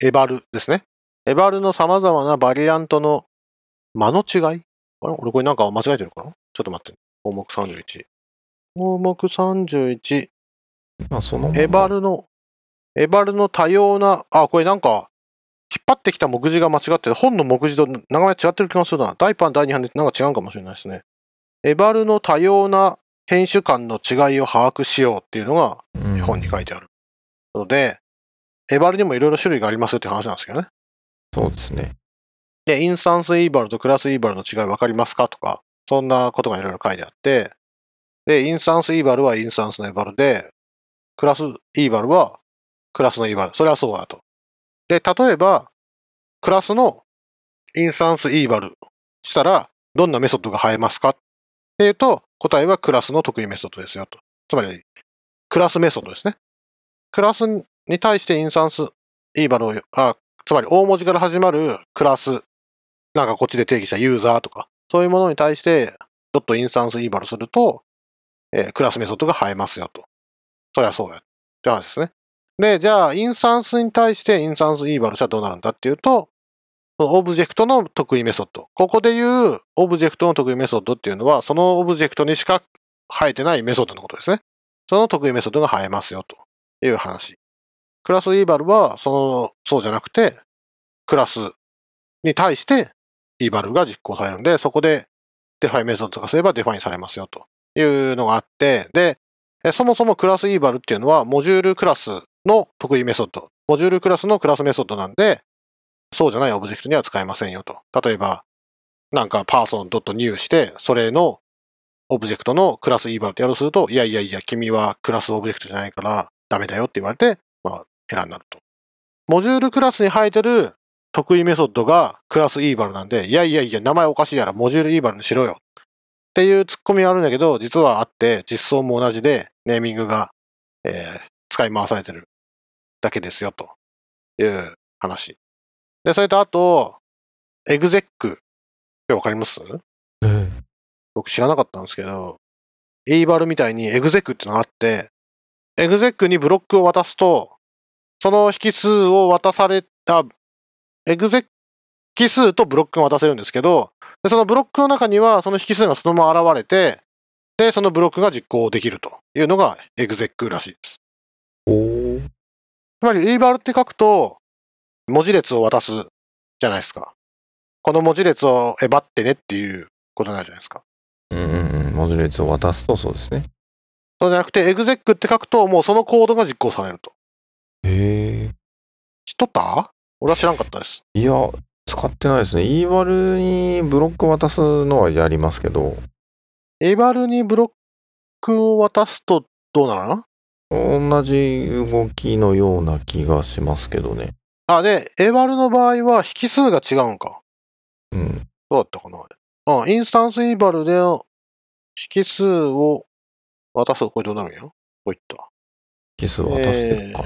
A: エバルですね。エバルの様々なバリアントの間の違いあれ？俺これなんか間違えてるかな？ちょっと待って。項目31。項目31。
B: まあその
A: エバルの、エバルの多様な、あ、これなんか、引っ張ってきた目次が間違ってる、本の目次と長め違ってる気がするな。第一版、第二版でなんか違うかもしれないですね。エバルの多様な編集間の違いを把握しようっていうのが
B: うん
A: 本に書いてある。ので、エバルにもいろいろ種類がありますよって話なんですけどね。
B: そうですね。
A: で、 instance eval と class eval の違い分かりますかとか、そんなことがいろいろ書いてあって、で、 instance eval はインスタンスの eval で、 class eval はクラスの eval。それはそうだと。で、例えば、クラスの instance eval したら、どんなメソッドが生えますかっっていうと、答えはクラスの特異メソッドですよと。つまり、クラスメソッドですね。クラスに対して instance eval を、あ、つまり大文字から始まるクラスなんかこっちで定義したユーザーとか、そういうものに対して、ドット instance eval すると、えークラスメソッドが生えますよと。そりゃそうや。って話ですね。で、じゃあ、インスタンスに対して instance eval したらどうなるんだっていうと、そのオブジェクトの特異メソッド。ここで言うオブジェクトの特異メソッドっていうのは、そのオブジェクトにしか生えてないメソッドのことですね。その特異メソッドが生えますよという話。 class eval は、その、そうじゃなくて、クラスに対して eval が実行されるんで、そこでデファイメソッドとかすれば define されますよというのがあって、で、そもそも class eval っていうのはモジュールクラスの特異メソッド。モジュールクラスのクラスメソッドなんで、そうじゃないオブジェクトには使えませんよと。例えば、なんかパーソン .new して、それのオブジェクトの class eval ってやろうとすると、いやいやいや、君はクラスオブジェクトじゃないからダメだよって言われて、まあ、エラーになると。モジュールクラスに生えてる特異メソッドが class eval なんで、いやいやいや、名前おかしいやろ、 module eval にしろよ。っていうツッコミはあるんだけど、実はあって、実装も同じで、ネーミングが、えー使い回されてるだけですよ、という話。で、それとあと、 exec。ってわかります？
B: え
A: 僕知らなかったんですけど、 eval みたいに exec ってのがあって、 exec にブロックを渡すと、その引数を渡された、 exec 引数とブロックが渡せるんですけど、でそのブロックの中にはその引数がそのまま現れて、で、そのブロックが実行できるというのが exec らしいです。
B: おー
A: つまり、イーバルって書くと、文字列を渡すじゃないですか。この文字列をえばってねっていうことになるじゃないですか。
B: うんうんうん。文字列を渡すとそうですね。
A: そうじゃなくて、エグゼックって書くと、もうそのコードが実行されると
B: へえ。
A: 知っとった？俺は知らんかったです。
B: いや、使ってないですね。イーバルにブロック渡すのはやりますけど、
A: エバルにブロックを渡すとどうなるの？
B: 同じ動きのような気がしますけどね。
A: あ、で、エバルの場合は引数が違うんか。
B: うん。
A: どうだったかなあ、インスタンスイーバルで引数を渡すとこれどうなるんや？こういった。
B: キスを渡してるか。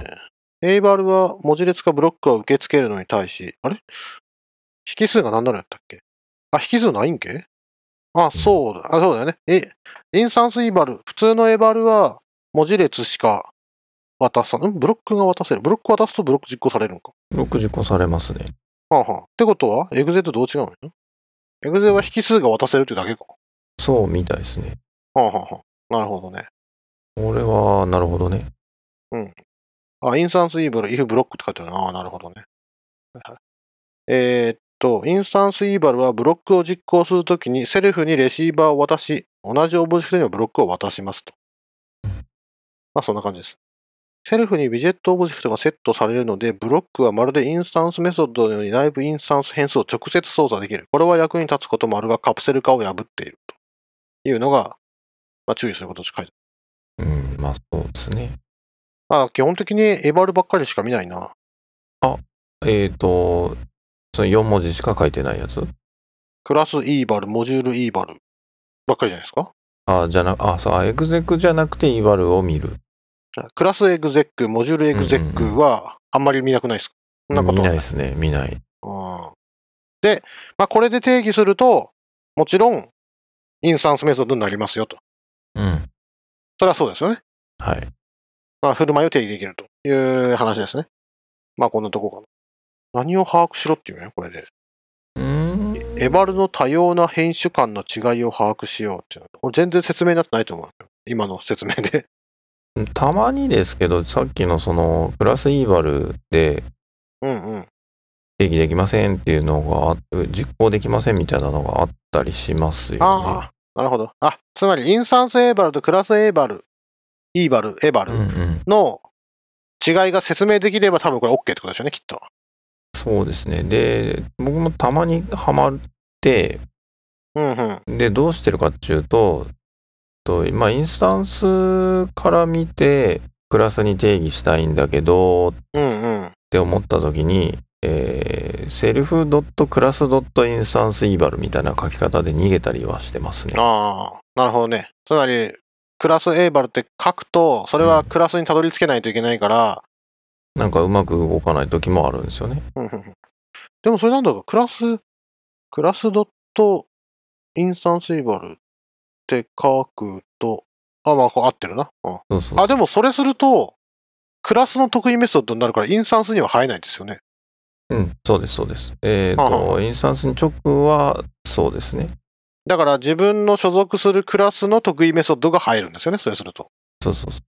A: えー、エイバルは文字列かブロックを受け付けるのに対し、あれ？引数が何なのやったっけ？あ、引数ないんけ？あ、そうだ。あ、そうだよね。え、インスタンスイーバル、普通のエイバルは文字列しか渡さん、んブロックが渡せる。ブロック渡すとブロック実行されるんか。
B: ブロック実行されますね。
A: はあはあ。ってことは、エグゼとどう違うのエグゼは引数が渡せるってだけか。
B: そうみたいですね。
A: はあはあはあ。なるほどね。
B: これは、なるほどね。
A: あ、インスタンスイーバル、if ブロックって書いてあるな。ああ、なるほどね。はいはいえーっと、 instance eval はブロックを実行するときに self にレシーバーを渡し、同じオブジェクトにはブロックを渡しますと。まあ、そんな感じです。 self にビジェットオブジェクトがセットされるので、ブロックはまるでインスタンスメソッドのように内部インスタンス変数を直接操作できる。これは役に立つこともあるが、カプセル化を破っているというのが、まあ、注意することと書いてある。
B: うん、まあそうですね。
A: あ、基本的にエバルばっかりしか見ないな。
B: えっ、ー、と、その4文字しか書いてないやつ？
A: クラスイーバル、モジュールイーバルばっかりじゃないですか？
B: あ、じゃな、あ、そう、エグゼクじゃなくてイーバルを見る。
A: クラスエグゼック、モジュールエグゼックはあんまり見なくないですか？そんなこと
B: 見
A: は
B: ないですね、見ない。
A: うんで、まあ、これで定義すると、もちろん、インスタンスメソッドになりますよと。
B: うん。
A: それはそうですよね。
B: はい。
A: まあ、振る舞いを定義できるという話ですね。まあ、こんなとこかな。何を把握しろっていうのよ、これで。
B: うーん。
A: エバルの多様な変種間の違いを把握しようっていうの。これ全然説明になってないと思うよ。今の説明で。
B: たまにですけど、さっきのその、クラスイーバルで
A: うんうん。
B: 定義できませんっていうのがあ、実行できませんみたいなのがあったりしますよね。
A: ああ、なるほど。あ、つまり、インスタンスエーバルとクラスエーバル、イーバル、エバル
B: うんうん。
A: の違いが説明できれば多分これ OK ってことでしょうね、きっと。
B: そうですね。で、僕もたまにハマって、
A: うんうん。
B: で、どうしてるかっていうと、とまあ、インスタンスから見て、クラスに定義したいんだけど、っ
A: うんうん。
B: て思った時に、えー、 self ドットクラスドット instance eval みたいな書き方で逃げたりはしてますね。
A: ああ、なるほどね。つまり、 class eval って書くと、それはクラスにたどり着けないといけないから、
B: なんかうまく動かない時もあるんですよね。
A: うんうんうんでもそれなんだろう、クラス、クラスドて書くと、あ、まあ、合ってるな。うん
B: そうそう
A: あ、でもそれすると、クラスの特異メソッドになるから、インスタンスには入らないですよね。
B: うん、そうです、そうです。えっ、
A: はあは
B: と、インスタンスに直は、そうですね。
A: だから自分の所属するクラスの特異メソッドが入るんですよね、それすると。
B: そうそうそ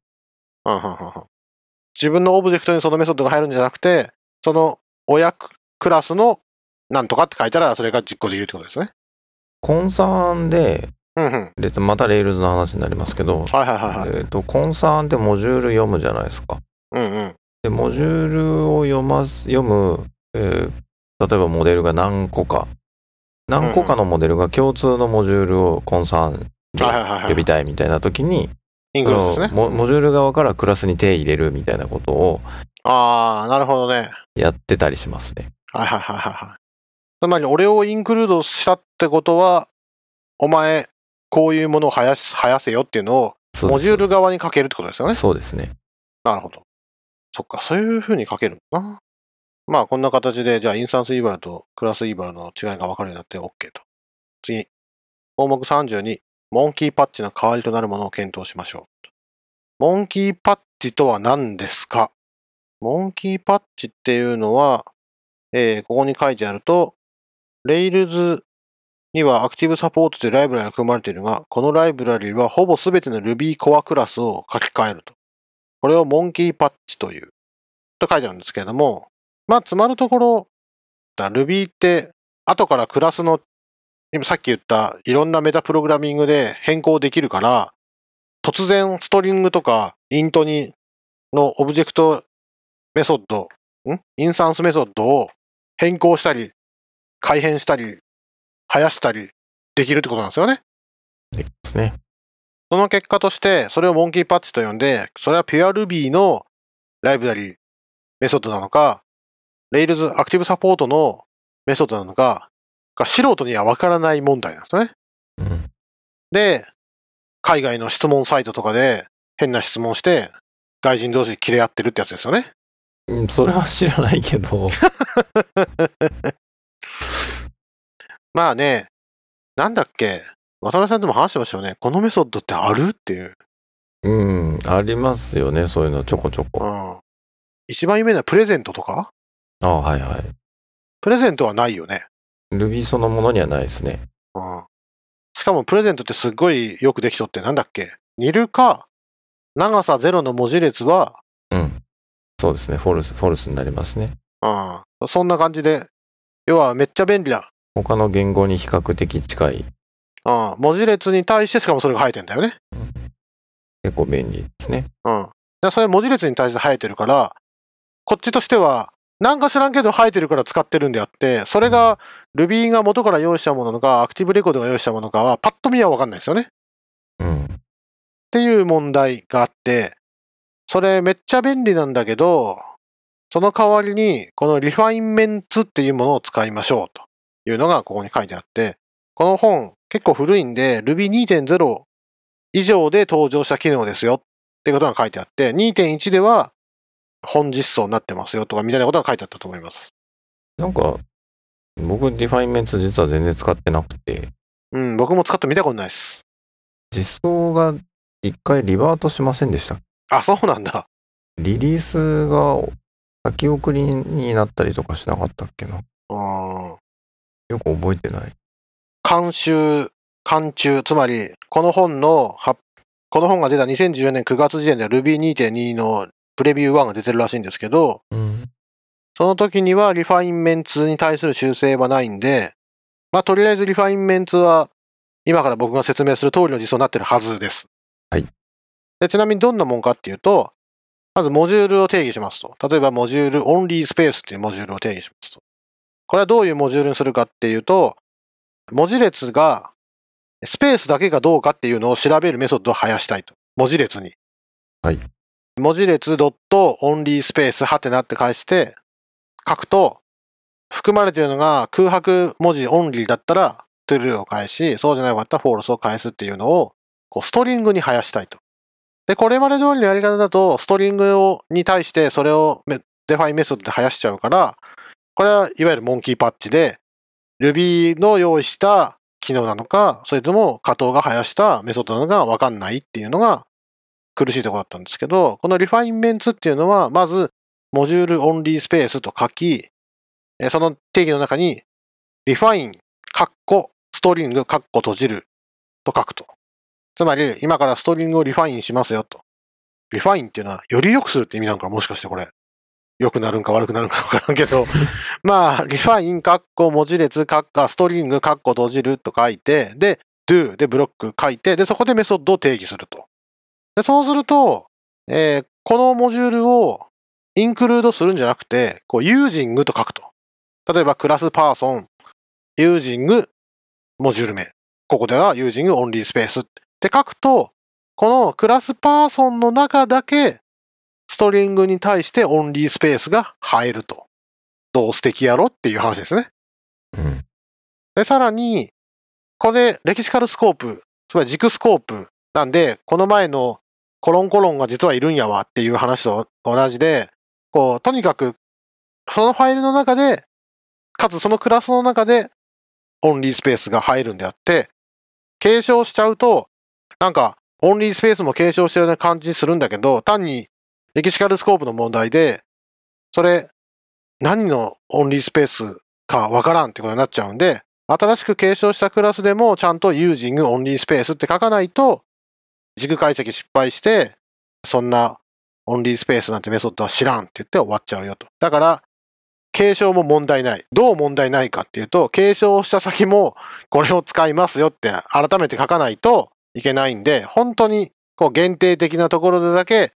B: う。
A: うんうんうんうん自分のオブジェクトにそのメソッドが入るんじゃなくて、その親クラスのなんとかって書いたら、それが実行できるってことですね。
B: concern で、
A: うんうん。
B: でまた Rails の話になりますけど、
A: はいはいはいはい。
B: えっ、と、 concern ってモジュール読むじゃないですか。
A: うんうん。
B: で、モジュールを読ます、読む、えー例えばモデルが何個か、何個かのモデルが共通のモジュールを concern で。呼びたいみたいな時に、
A: インクルね。
B: モモジュール側からクラスに手入れるみたいなことを
A: ああ、なるほどね。
B: やってたりしますね。
A: はいはいはいはいはい。つまり、俺をインクルードしたってことは、お前、こういうものを生やし生やせよっていうのを、モジュール側に書けるってことですよね？
B: そうですね。
A: なるほど。そっか、そういう風に書けるのかな？まあ、こんな形で、じゃあ、インスタンスイーバルとクラスイーバルの違いが分かるようになって OK と。次。項目32。モンキーパッチの代わりとなるものを検討しましょう。モンキーパッチとは何ですか？モンキーパッチっていうのは、えーここに書いてあると、Rails には Active Support というライブラリが組まれているが、このライブラリはほぼ全ての Ruby コアクラスを書き換えると。これをモンキーパッチという、と書いてあるんですけれども、まあ、つまるところ、Ruby って、後からクラスの、今さっき言ったいろんなメタプログラミングで変更できるから、突然ストリングとかイントに、のオブジェクトメソッド、ん？インスタンスメソッドを変更したり、改変したり、生やしたりできるってことなんですよね。
B: できますね。
A: その結果として、それをモンキーパッチと呼んで、それは PureRuby のライブラリメソッドなのか、Rails アクティブサポートのメソッドなのか、が素人にはわからない問題なんですね。
B: うん。
A: で、海外の質問サイトとかで変な質問して、外人同士切れ合ってるってやつですよね。
B: うんそれは知らないけど、
A: まあね、なんだっけ、渡辺さんとも話してましたよね。このメソッドってあるっていう。
B: うん、ありますよね、そういうのちょこちょ
A: う
B: こ。
A: ん。一番有名なプレゼントとか？
B: ああ、はいはい。
A: プレゼントはないよね。
B: Ruby そのものにはないですね。
A: うん。しかもプレゼントってすっごいよくできとってなんだっけ？煮るか、長さゼロの文字列は、
B: うん。そうですね、フォルス、フォルスになりますね。
A: うん。そんな感じで、要はめっちゃ便利だ。
B: 他の言語に比較的近い、
A: うん。文字列に対してしかもそれが生えてんだよね。
B: 結構便利ですね。
A: うん。でそれ文字列に対して生えてるから、こっちとしては、なんか知らんけど生えてるから使ってるんであって、それが Ruby が元から用意したもののか、アクティブレコードが用意したものかは、パッと見はわかんないですよね。
B: うん。
A: っていう問題があって、それめっちゃ便利なんだけど、その代わりに、このリファインメンツっていうものを使いましょうというのがここに書いてあって、この本結構古いんで、Ruby 2.0以上で登場した機能ですよってことが書いてあって、2.1では本実装になってますよとかみたいなことが書いてあったと思います。
B: なんか、僕、 refinements 実は全然使ってなくて、
A: うん、僕も使ってみたことないです。
B: 実装が一回リバートしませんでした。
A: あ、そうなんだ。
B: リリースが先送りになったりとかしなかったっけな？
A: うん。
B: よく覚えてない。
A: 監修、監中、つまり、この本の発、この本が出た2014年9月時点では Ruby2.2 のプレビュー1が出てるらしいんですけど、
B: うん。
A: その時にはリファインメンツに対する修正はないんで、まあ、とりあえずリファインメンツは、今から僕が説明する通りの実装になってるはずです。
B: はい。
A: でちなみにどんなもんかっていうと、まずモジュールを定義しますと。例えばモジュールオンリースペースっていうモジュールを定義しますと。これはどういうモジュールにするかっていうと、文字列がスペースだけがどうかっていうのを調べるメソッドを生やしたいと。文字列に。
B: はい。
A: 文字列ドットオンリースペースはてなって返して書くと、含まれているのが空白文字オンリーだったら true を返し、そうじゃなかったら false を返すっていうのをこうストリングに生やしたいと。で、これまで通りのやり方だと、ストリングをに対してそれをメdefine method で生やしちゃうから、これはいわゆるモンキーパッチで、Ruby の用意した機能なのか、それとも加藤が生やしたメソッドなのかわかんないっていうのが苦しいところだったんですけど、この refinements っていうのは、まず、 module only space と書き、その定義の中に、 refine、カッコ、 String、カッコ閉じると書くと。つまり、今から String を refine しますよと。refine っていうのは、より良くするって意味なのかもしかしてこれ。良くなるんか悪くなるんかわからんけど、まあ、 refine、カッコ、文字列、カッコ、 String、カッコ閉じると書いて、で、do でブロック書いて、で、そこでメソッドを定義すると。で、そうすると、えーこのモジュールをインクルードするんじゃなくて、こう、 using と書くと。例えば、 class Person、using、モジュール名。ここでは using only space って書くと、このクラスパーソンの中だけ、ストリングに対してオンリースペースが入ると。どう素敵やろっていう話ですね。
B: うん。
A: で、さらに、これ、レキシカルスコープ、つまり軸スコープなんで、この前のコロンコロンが実はいるんやわっていう話と同じで、こう、とにかく、そのファイルの中で、かつそのクラスの中で、オンリースペースが入るんであって、継承しちゃうと、なんか、オンリースペースも継承してるような感じするんだけど、単にレキシカルスコープの問題で、それ、何のオンリースペースかわからんってことになっちゃうんで、新しく継承したクラスでもちゃんと using オンリースペースって書かないと、軸解析失敗して、そんなオンリースペースなんてメソッドは知らんって言って終わっちゃうよと。だから、継承も問題ない。どう問題ないかっていうと、継承した先もこれを使いますよって改めて書かないといけないんで、本当にこう限定的なところでだけ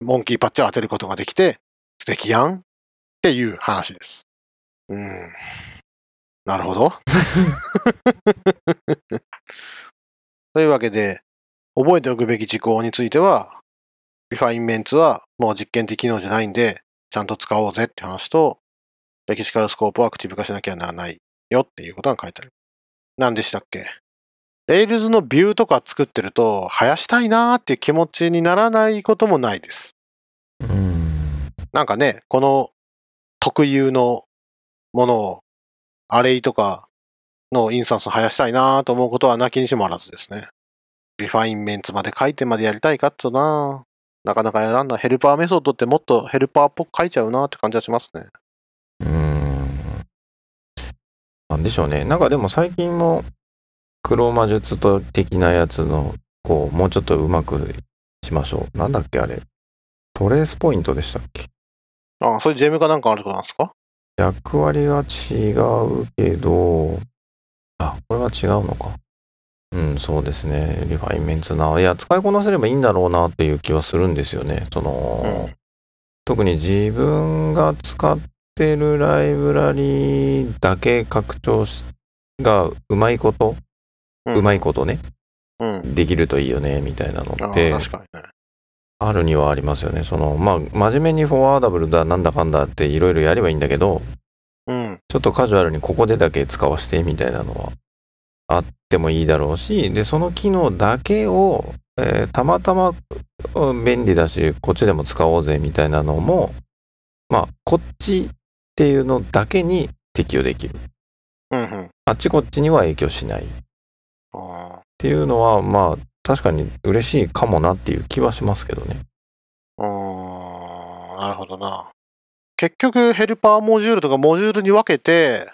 A: モンキーパッチを当てることができて、素敵やんっていう話です。うん。なるほど。というわけで、覚えておくべき事項については、refinements はもう実験的機能じゃないんで、ちゃんと使おうぜって話と、 lexical scope はアクティブ化しなきゃならないよっていうことが書いてある。何でしたっけ？ Rails のビューとか作ってると、生やしたいなーっていう気持ちにならないこともないです。
B: うん。
A: なんかね、この特有のものを、 array とかのインスタンスを生やしたいなと思うことはなきにしもあらずですね。refinements まで書いてまでやりたいかってななかなかやらんな。 helper method ってもっとヘルパーっぽく書いちゃうなって感じはしますね。
B: うん。なんでしょうね。なんかでも最近も、黒魔術と的なやつの、こう、もうちょっとうまくしましょう。なんだっけあれ。 TracePoint でしたっけ？
A: ああ、そういう gem かなんかあることなんですか？
B: 役割が違うけど、あ、これは違うのか。うん、そうですね。リファインメンツな。いや、使いこなせればいいんだろうなっていう気はするんですよね。その、
A: うん
B: 特に自分が使ってるライブラリだけ拡張しがうまいこと、
A: う
B: まいことね、
A: うん。
B: できるといいよね、みたいなのって、
A: 確かにね。
B: あるにはありますよね。その、まあ、真面目にフォワーダブルだ、なんだかんだっていろいろやればいいんだけど、
A: うん。
B: ちょっとカジュアルにここでだけ使わせてみたいなのはあってもいいだろうし、で、その機能だけを、えーたまたまうん便利だし、こっちでも使おうぜみたいなのも、まあ、こっちっていうのだけに適用できる。
A: うんうん。
B: あっちこっちには影響しない。っ
A: あ
B: ていうのは、まあ、確かに嬉しいかもなっていう気はしますけどね。
A: あ、ああ、なるほどな。結局、ヘルパーモジュールとかモジュールに分けて、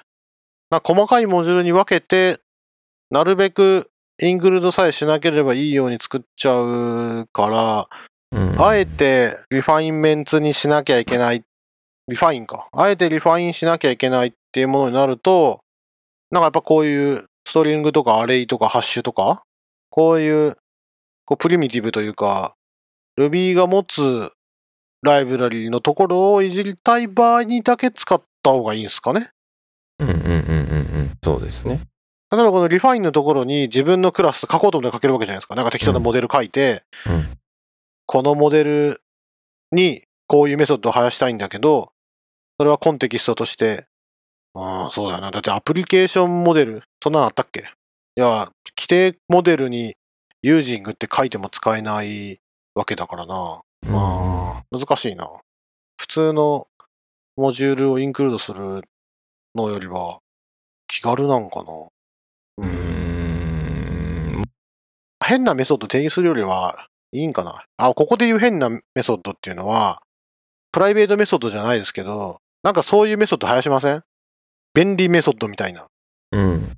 A: まあ、細かいモジュールに分けて、なるべく include さえしなければいいように作っちゃうから、
B: うん、
A: あえて refinements にしなきゃいけない。 refine か。あえて refine しなきゃいけないっていうものになると、なんかやっぱこういう string とか array とか hash とか、こういうこうプリミティブというか、Ruby が持つライブラリのところをいじりたい場合にだけ使った方がいいんですかね。
B: うんうんうんうんうん。そうですね。
A: 例えばこのリファインのところに自分のクラス書こうと思って書けるわけじゃないですか。なんか適当なモデル書いて、
B: うん
A: このモデルにこういうメソッドを生やしたいんだけど、それはコンテキストとして、ああ、そうだよな。だってアプリケーションモデル、そんなのあったっけ？いや、規定モデルにユージングって書いても使えないわけだからな。
B: うん
A: ああ、難しいな。普通のモジュールをインクルードするのよりは気軽なんかな。う。
B: うんん。
A: 変なメソッド定義するよりはいいんかな。あ、ここで言う変なメソッドっていうのは、プライベートメソッドじゃないですけど、なんかそういうメソッド生やしません？便利メソッドみたいな。
B: うん。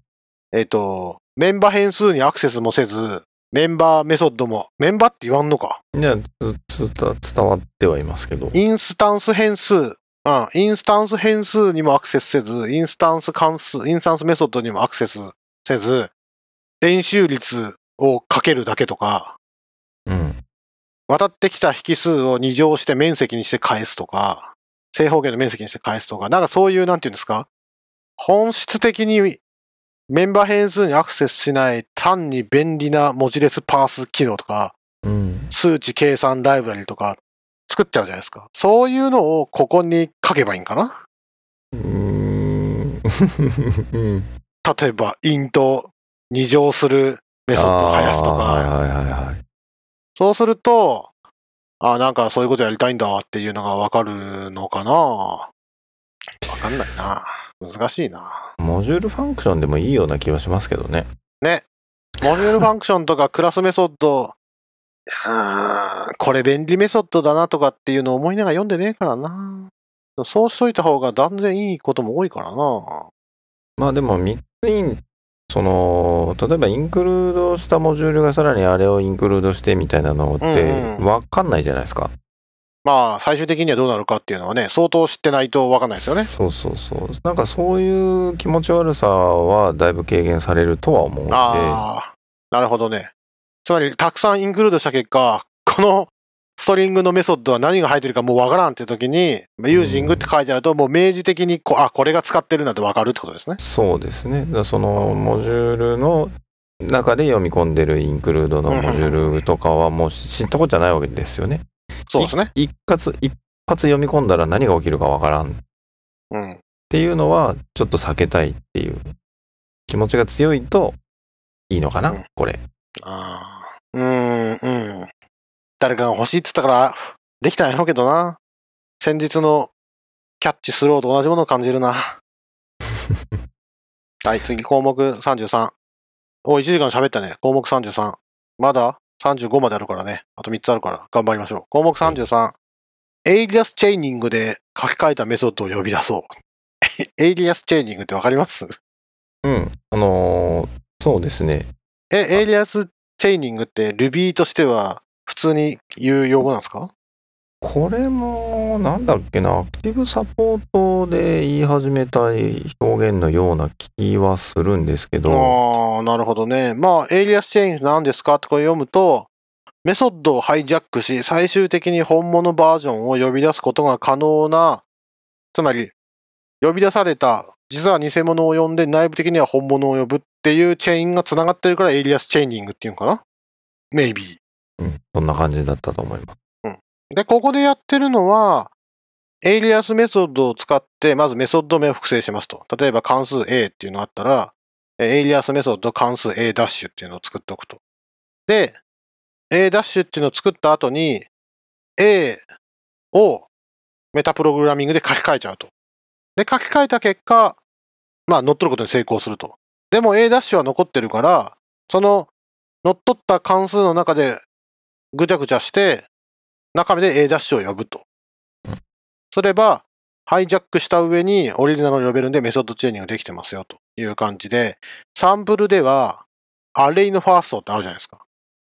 A: えっ、と、メンバー変数にアクセスもせず、メンバーメソッドも、メンバーって言わんのか？
B: いや、伝わってはいますけど。
A: インスタンス変数、うん、インスタンス変数にもアクセスせず、インスタンス関数、インスタンスメソッドにもアクセスせず、円周率をかけるだけとか、
B: うん。
A: 渡ってきた引数を二乗して面積にして返すとか、正方形の面積にして返すとか、なんかそういう、なんていうんですか？本質的にメンバー変数にアクセスしない単に便利な文字列パース機能とか、
B: うん。
A: 数値計算ライブラリとか作っちゃうじゃないですか。そういうのをここに書けばいいんかな？
B: うーん。うん。
A: 例えば、イント二乗するメソッドを生やすとか。
B: はいはいはい。
A: そうすると、あなんかそういうことやりたいんだっていうのがわかるのかな？わかんないな。難しいな。
B: module func tion でもいいような気はしますけどね。
A: ね。 module function とか class method、これ便利メソッドだなとかっていうのを思いながら読んでねえからな。そうしといた方が断然いいことも多いからな。
B: まあでも mixin、その、例えばインクルードしたモジュールがさらにあれをインクルードしてみたいなのって
A: うんうん
B: わかんないじゃないですか。
A: まあ、最終的にはどうなるかっていうのはね、相当知ってないとわかんないですよね。
B: そうそうそう。なんかそういう気持ち悪さはだいぶ軽減されるとは思うので。
A: ああ、なるほどね。つまり、たくさんインクルードした結果、このストリングのメソッドは何が入ってるかもうわからんっていう時に、まあユージングって書いてあると、もう明示的にこう、あ、これが使ってるなんてわかるってことですね。
B: そうですね。そのモジュールの中で読み込んでるインクルードのモジュールとかはもう知ったことじゃないわけですよね。
A: そうですね。
B: 一括、一発読み込んだら何が起きるかわからんっ
A: うん。
B: ていうのはちょっと避けたいっていう気持ちが強いといいのかな、
A: うん
B: これ。
A: ああ。うーん、うん。誰かが欲しいって言ったから、できたんやろうけどな。先日の catch throw と同じものを感じるな。はい、次、項目33。お、1時間喋ったね。項目33。まだ？35まであるからね。あと3つあるから頑張りましょう。項目33。 alias chaining で書き換えたメソッドを呼び出そう。 alias chaining ってわかります？
B: うん。あのーそうですね。
A: え、 alias chaining って Ruby としては普通に言う用語なんですか？
B: これも、なんだっけな、 Active Support で言い始めた表現のような気はするんですけど、
A: ああ、なるほどね。まあ、 alias chaining 何ですかってこれ読むと、メソッドをハイジャックし、最終的に本物バージョンを呼び出すことが可能な、つまり、呼び出された、実は偽物を呼んで内部的には本物を呼ぶっていうチェーンが繋がってるから alias chaining っていうのかな ?maybe。
B: うん、そんな感じだったと思います。
A: で、ここでやってるのは、 alias method を使って、まずメソッド名を複製しますと。例えば関数 A っていうのがあったら、 alias method 関数 A ダッシュっていうのを作っておくと。で、A ダッシュっていうのを作った後に、A をメタプログラミングで書き換えちゃうと。で、書き換えた結果、まあ乗っ取ることに成功すると。でも A ダッシュは残ってるから、その乗っ取った関数の中でぐちゃぐちゃして、中身で A ダッシュを呼ぶと
B: うん。
A: それば、ハイジャックした上にオリジナルを呼べるんでメソッドチェーニングできてますよという感じで、サンプルでは、アレイのファーストってあるじゃないですか。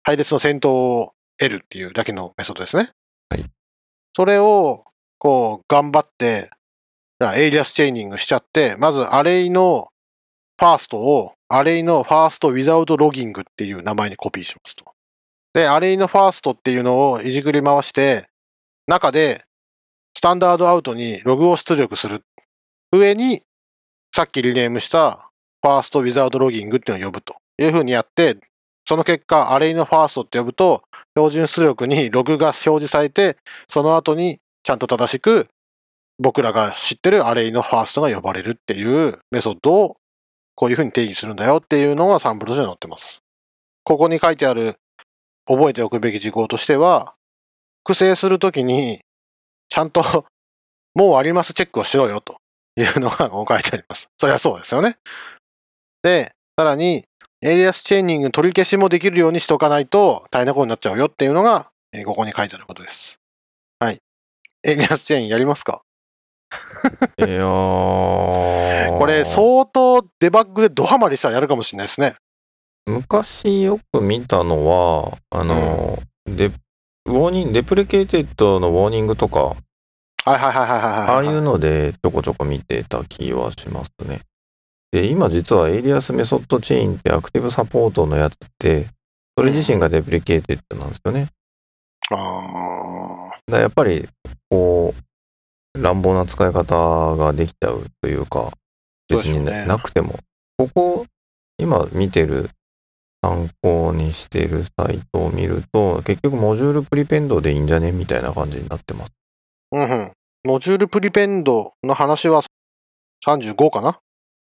A: 配列の先頭を得るっていうだけのメソッドですね。
B: はい。
A: それを、こう、頑張って、alias chaining しちゃって、まず array の first を、 array の first without logging っていう名前にコピーしますと。で、 array の first っていうのをいじくり回して、中で、 standard out にログを出力する。上に、さっきリネームした、 first without logging っていうのを呼ぶというふうにやって、その結果、 array の first って呼ぶと、標準出力にログが表示されて、その後にちゃんと正しく、僕らが知ってる array の first が呼ばれるっていうメソッドを、こういうふうに定義するんだよっていうのがサンプルとして載ってます。ここに書いてある覚えておくべき事項としては、複製するときに、ちゃんと、もうありますチェックをしろよというのが書いてあります。そりゃそうですよね。で、さらに、 alias chaining 取り消しもできるようにしておかないと大変なことになっちゃうよっていうのが、えーここに書いてあることです。はい。 alias chain やりますか？
B: いやー
A: これ相当デバッグでドハマりしたらやるかもしれないですね。
B: 昔よく見たのは、あの、デ、 warning、deprecated の warning とか、
A: はいはいはいはいはいはい。
B: ああいうのでちょこちょこ見てた気はしますね。で、今実は alias method chain って Active Support のやつって、それ自身が deprecated なんですよね。
A: あ
B: だからやっぱり、こう、乱暴な使い方ができちゃうというか、別になくても、ここ、今見てる、参考にしているサイトを見ると、結局 module prepend でいいんじゃね？みたいな感じになってます。
A: ーうんうん。 module prepend の話は35かな？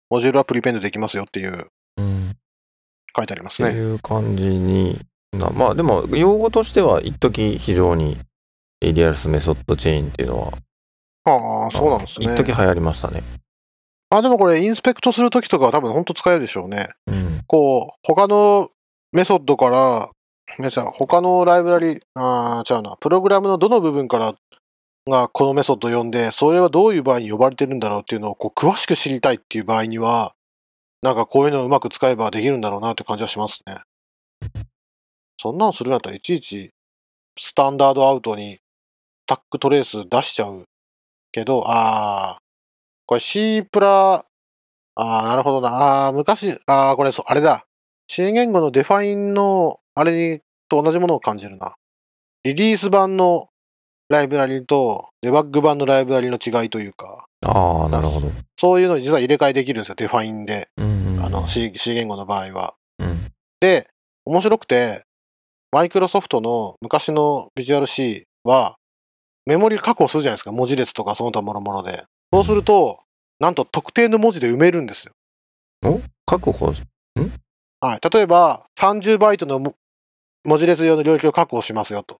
A: モジュールはプリペンドできますよっていう
B: うん。
A: 書いてありま
B: って
A: すね。
B: いう感じにな、まあでも、用語としては一時非常にリアスメソッドチェーンっていうのは、
A: ああ、そうなんですね。
B: 一時流行りましたね。
A: あ、でもこれインスペクトするときとかは多分本当使えるでしょうね。
B: うん。
A: こう、他のメソッドから、ね、じゃあ他のライブラリ、あー違うな、プログラムのどの部分からがこのメソッドを呼んで、それはどういう場合に呼ばれてるんだろうっていうのをこう詳しく知りたいっていう場合には、なんかこういうのをうまく使えばできるんだろうなって感じはしますね。そんなのするんだったらいちいち standard out にスタックトレース出しちゃうけど、あー、これ C プラ、あー、なるほどな。あー、昔、あー、これあれだ。C 言語のデファインのあれにと同じものを感じるな。リリース版のライブラリとデバッグ版のライブラリの違いというか、
B: ああ、なるほど。
A: そういうのに実は入れ替えできるんですよ、 define で。
B: うんうん。
A: あの C, C 言語の場合は。
B: うん。
A: で、面白くて、マイクロソフトの昔のビジュアル C は、メモリ確保するじゃないですか、文字列とかその他もろもろで。そうすると、なんと特定の文字で埋めるんですよ。
B: 確保し、
A: はい。例えば、30バイトのも文字列用の領域を確保しますよと。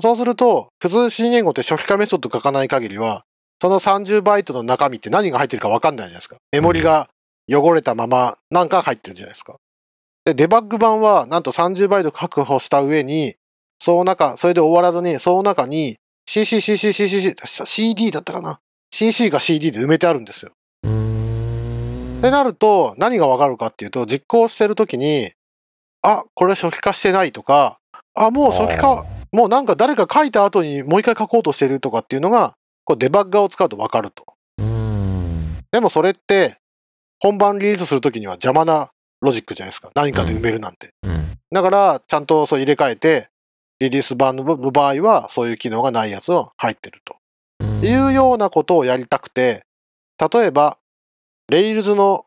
A: そうすると、普通 C 言語って初期化メソッド書かない限りは、その30バイトの中身って何が入ってるか分かんないじゃないですか。メモリが汚れたまま何か入ってるじゃないですか。で、デバッグ版はなんと30バイト確保した上に、その中、それで終わらずに、その中に CCCCCCC、CD だったかな ?CC が CD で埋めてあるんですよ。ってなると、何がわかるかっていうと、実行してるときに、あ、これ初期化してないとか、あ、もう初期化、もうなんか誰か書いた後にもう一回書こうとしてるとかっていうのが、こうデバッガーを使うとわかると。でもそれって、本番リリースするときには邪魔なロジックじゃないですか。何かで埋めるなんて。
B: うん。
A: だから、ちゃんとそう入れ替えて、リリース版の場合は、そういう機能がないやつを入ってると。
B: うん
A: いうようなことをやりたくて、例えば、Rails の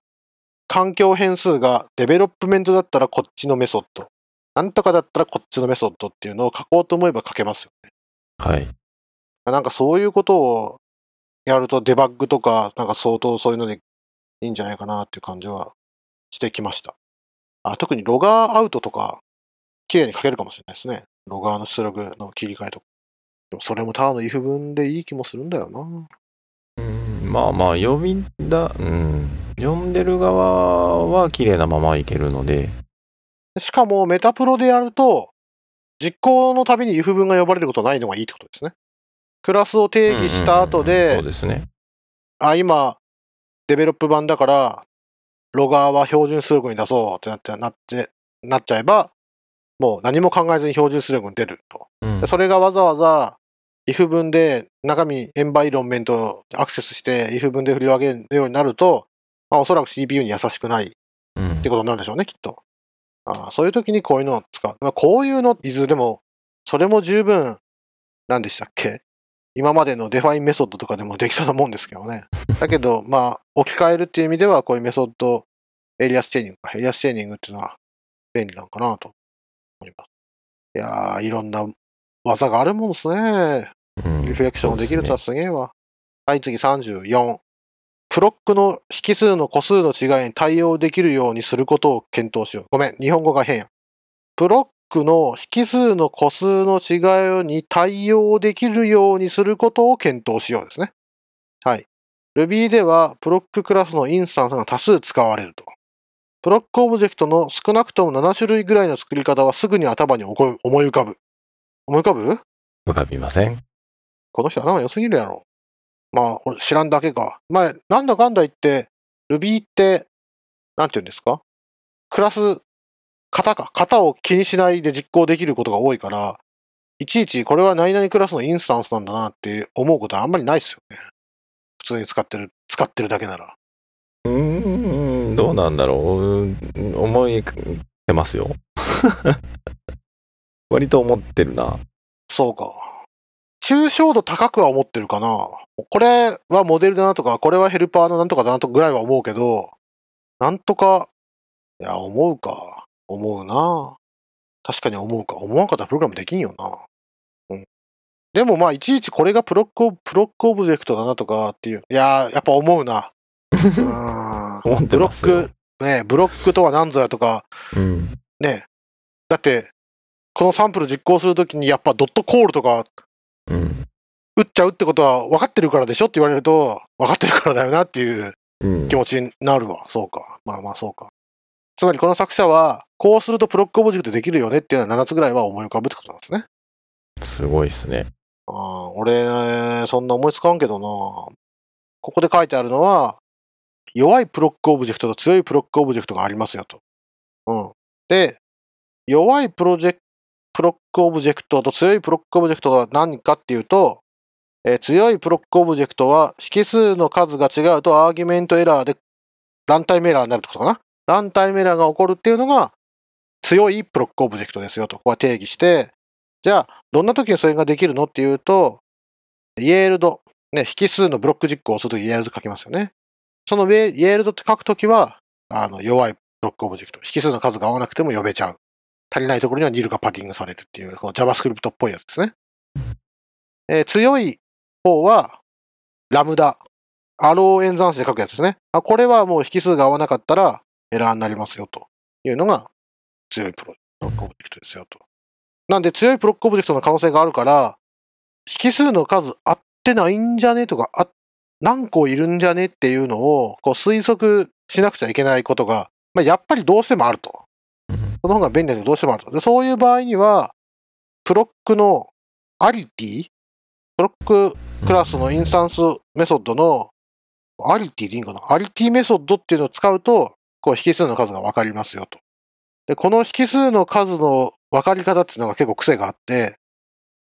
A: 環境変数が development だったらこっちのメソッド、なんとかだったらこっちのメソッドっていうのを書こうと思えば書けますよね。
B: はい。
A: なんかそういうことをやるとデバッグとか、なんか相当そういうのでいいんじゃないかなっていう感じはしてきました。あ特に logger out とか、綺麗に書けるかもしれないですね。ロガーの出力の切り替えとか。でもそれもただの if 文でいい気もするんだよな。
B: うんまあまあ、読みだ、うん。読んでる側は綺麗なままいけるので、
A: しかも、メタプロでやると、実行のたびに if 文が呼ばれることないのがいいってことですね。クラスを定義した後
B: うんうんうん
A: で
B: そう、ですね。
A: あ、今、デベロップ版だから、ロガーは標準出力に出そうってなって、なって、なっちゃえば、もう何も考えずに標準出力に出ると。
B: うん
A: でそれがわざわざ、if 文で中身、 environment アクセスして、if 文で振り分けるようになると、まあ、おそらく CPU に優しくない
B: うん
A: ってことになるんでしょうね、きっと。ああそういう時にこういうのを使う。まあ、こういうの、いずれも、それも十分、何でしたっけ？今までの define method とかでもできそうなもんですけどね。だけど、まあ、置き換えるっていう意味では、こういうメソッド、 alias chaining か、 alias chaining っていうのは便利なのかなと思います。いやー、いろんな技があるもんですね。
B: うん
A: リフレクションもできるとは
B: そ
A: すげえわ。はい、次34。プロックの引数の個数の違いに対応できるようにすることを検討しよう。ごめん、日本語が変や。プロックの引数の個数の違いに対応できるようにすることを検討しようですね。はい。Ruby ではプロッククラスのインスタンスが多数使われると。Proc オブジェクトの少なくとも7種類ぐらいの作り方はすぐに頭に思い浮かぶ。思い浮かぶ？
B: 浮かびません。
A: この人頭良すぎるやろ。まあ、俺知らんだけか。まあ、なんだかんだ言って、Ruby って、なんて言うんですか？クラス、型か。型を気にしないで実行できることが多いから、いちいちこれは何々クラスのインスタンスなんだなって思うことはあんまりないですよね。普通に使ってる、使ってるだけなら。
B: うーん、どうなんだろう。うん思いてますよ。割と思ってるな。
A: そうか。抽象度高くは思ってるかな。これはモデルだなとか、これはヘルパーのなんとかだなとかぐらいは思うけど、なんとか、いや、思うか。思うな。確かに思うか。思わんかったらプログラムできんよな。うん。でもまあ、いちいちこれが Proc オブ、 Proc オブジェクトだなとかっていう。いやー、やっぱ思うな。うん
B: 思って
A: ブロック、ね、ブロックとは何ぞやとか、
B: うん。
A: ね。だって、このサンプル実行するときにやっぱ dot call とか
B: うん。
A: 打っちゃうってことは分かってるからでしょって言われると、分かってるからだよなっていう
B: うん
A: 気。持ちになるわ。そうか。まあまあそうか。つまりこの作者は、こうすると Proc オブジェクトできるよねっていうのは7つぐらいは思い浮かぶってことなんですね。
B: すごいですね。
A: ああ、俺、そんな思いつかんけどな。ここで書いてあるのは、弱い Proc オブジェクトと強い Proc オブジェクトがありますよと。うん。で、弱いプロジェク Proc オブジェクトと強い Proc オブジェクトは何かっていうと、えー強い Proc オブジェクトは引数の数が違うと argument error でランタイムエラーになるってことかな？ランタイムエラーが起こるっていうのが強い Proc オブジェクトですよと、ここは定義して、じゃあ、どんな時にそれができるのっていうと、 yield、ね、引数のブロック実行をするとき yield 書きますよね。その yield って書くときは、あの、弱い Proc オブジェクト。引数の数が合わなくても呼べちゃう。足りないところには nil がパディングされるっていう、この JavaScript っぽいやつですね。えー強い方は、 lambda、アロー演算子で書くやつですね。あこれはもう引数が合わなかったらエラーになりますよというのが強い Proc オブジェクトですよと。なんで強い Proc オブジェクトの可能性があるから、引数の数合ってないんじゃねとか、あ何個いるんじゃねっていうのをこう推測しなくちゃいけないことが、まあ、やっぱりどうしてもあると。
B: うん
A: その方が便利だとどうしてもあると。でそういう場合には、 Proc の arity Proc クラスのインスタンスメソッドのアリティでいいんかな？アリティメソッドっていうのを使うと、こう引数の数が分かりますよと。で、この引数の数の分かり方っていうのが結構癖があって、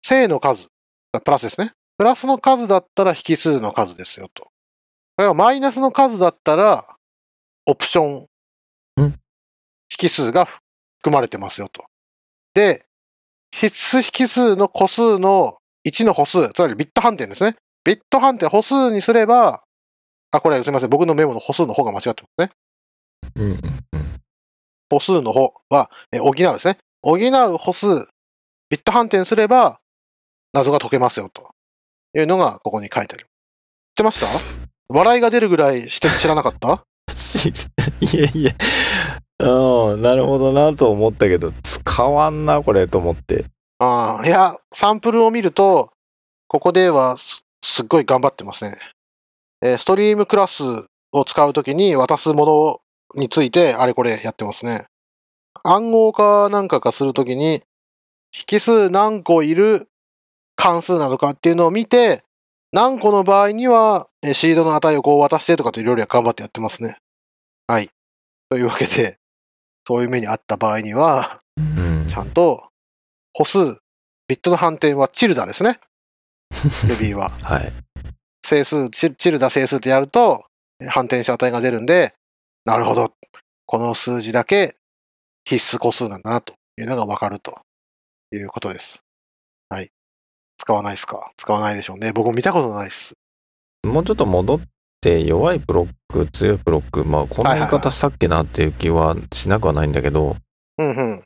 A: 正の数、プラスですね。プラスの数だったら引数の数ですよと。これがマイナスの数だったら、オプション
B: うん
A: 引数が含まれてますよと。で、必須引数の個数の1の歩数、つまりビット判定ですね。ビット判定歩数にすれば、あ、これすみません。僕のメモの歩数の方が間違ってますね。
B: うんうん
A: 歩数の方は、え補うですね。補う歩数、ビット判定にすれば、謎が解けますよ、というのがここに書いてある。知ってました？笑いが出るぐらいして知らなかった？
B: しいえいえ。うん、なるほどなと思ったけど、使わんな、これと思って。
A: ああ、いや、サンプルを見ると、ここではすすっごい頑張ってますね。えーストリームクラスを使うときに渡すものについて、あれこれやってますね。暗号化なんかがするときに、引数何個いる関数なのかっていうのを見て、何個の場合には、シードの値をこう渡してとかといろいろ頑張ってやってますね。はい。というわけで、そういう目にあった場合には、
B: うん
A: ちゃんと歩数、ビットの反転はチルダですね。Ruby は。
B: はい。
A: 整数、チチルダ整数ってやると、え反転した値が出るんで、なるほど。この数字だけ必須個数なんだなというのがわかるということです。はい。使わないですか？使わないでしょうね。僕も見たことないです。
B: もうちょっと戻って、弱い Proc、強い Proc、まあ、こんな言い方したっけなっていう気はしなくはないんだけど、
A: うんうん。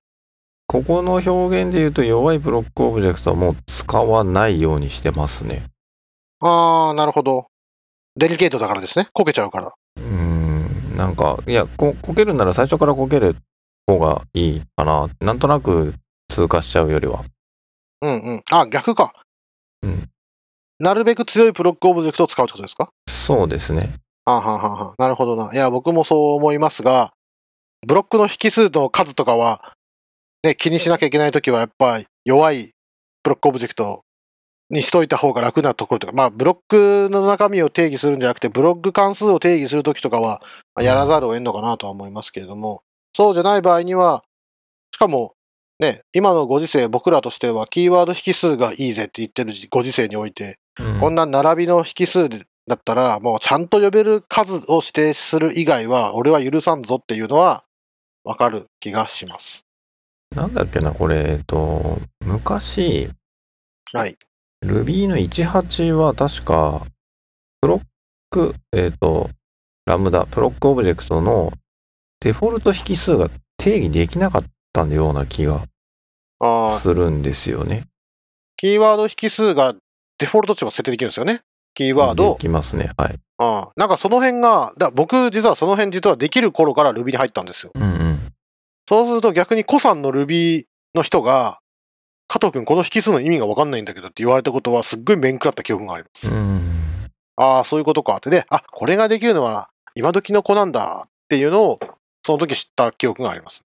B: ここの表現で言うと弱い Proc オブジェクトはもう使わないようにしてますね。
A: あー、なるほど。デリケートだからですね。こけちゃうから。
B: うーん、なんか、いや、こ、こけるなら最初からこける方がいいかな。なんとなく通過しちゃうよりは。
A: うんうん。あ、逆か。
B: うん。
A: なるべく強い Proc オブジェクトを使うってことですか？
B: そうですね。
A: はあ、はあはあは。あ、なるほどな。いや、僕もそう思いますが、ブロックの引数の数とかは、ね、気にしなきゃいけないときは、やっぱり弱い Proc オブジェクトにしといた方が楽なところとか、まあ、ブロックの中身を定義するんじゃなくて、ブロック関数を定義するときとかは、まあやらざるを得んのかなとは思いますけれども、そうじゃない場合には、しかも、ね、今のご時世、僕らとしては、キーワード引数がいいぜって言ってるご時世において、
B: うん
A: こんな並びの引数だったら、もうちゃんと呼べる数を指定する以外は、俺は許さんぞっていうのは、わかる気がします。
B: なんだっけな、これ、えっと、昔、
A: はい。
B: Ruby の18は確か、 Proc、えっと、 lambda、Proc オブジェクトのデフォルト引数が定義できなかったような気がするんですよね。
A: キーワード引数がデフォルト値も設定できるんですよね。キーワード
B: で。きますね。はい。
A: あーなんかその辺が、だ僕実はその辺実はできる頃から Ruby に入ったんですよ。
B: うんうん。
A: そうすると逆に古参の Ruby の人が、加藤君この引数の意味がわかんないんだけどって言われたことはすっごい面食らった記憶があります。
B: うん。
A: ああ、そういうことかって。で、あ、これができるのは今時の子なんだっていうのを、その時知った記憶があります。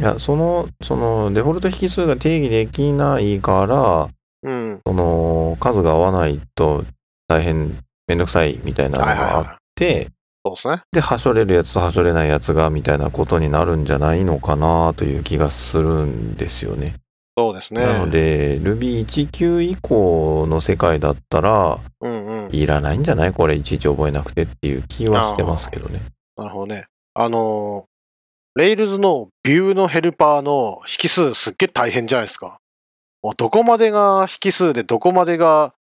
B: いや、その、その、デフォルト引数が定義できないから、
A: うん。
B: その、数が合わないと大変めんどくさいみたいなの
A: はいはい
B: があっ
A: はい。
B: て、
A: そうですね。
B: で、はしょれるやつとはしょれないやつが、みたいなことになるんじゃないのかなという気がするんですよね。
A: そうですね。
B: なので、Ruby19 以降の世界だったら、
A: うんうん。
B: いらないんじゃない？これいちいち覚えなくてっていう気はしてますけどね。
A: なるほどね。あのー、レイルズのビューのヘルパーの引数すっげえ大変じゃないですか。もうどこまでが引数で、どこまでが。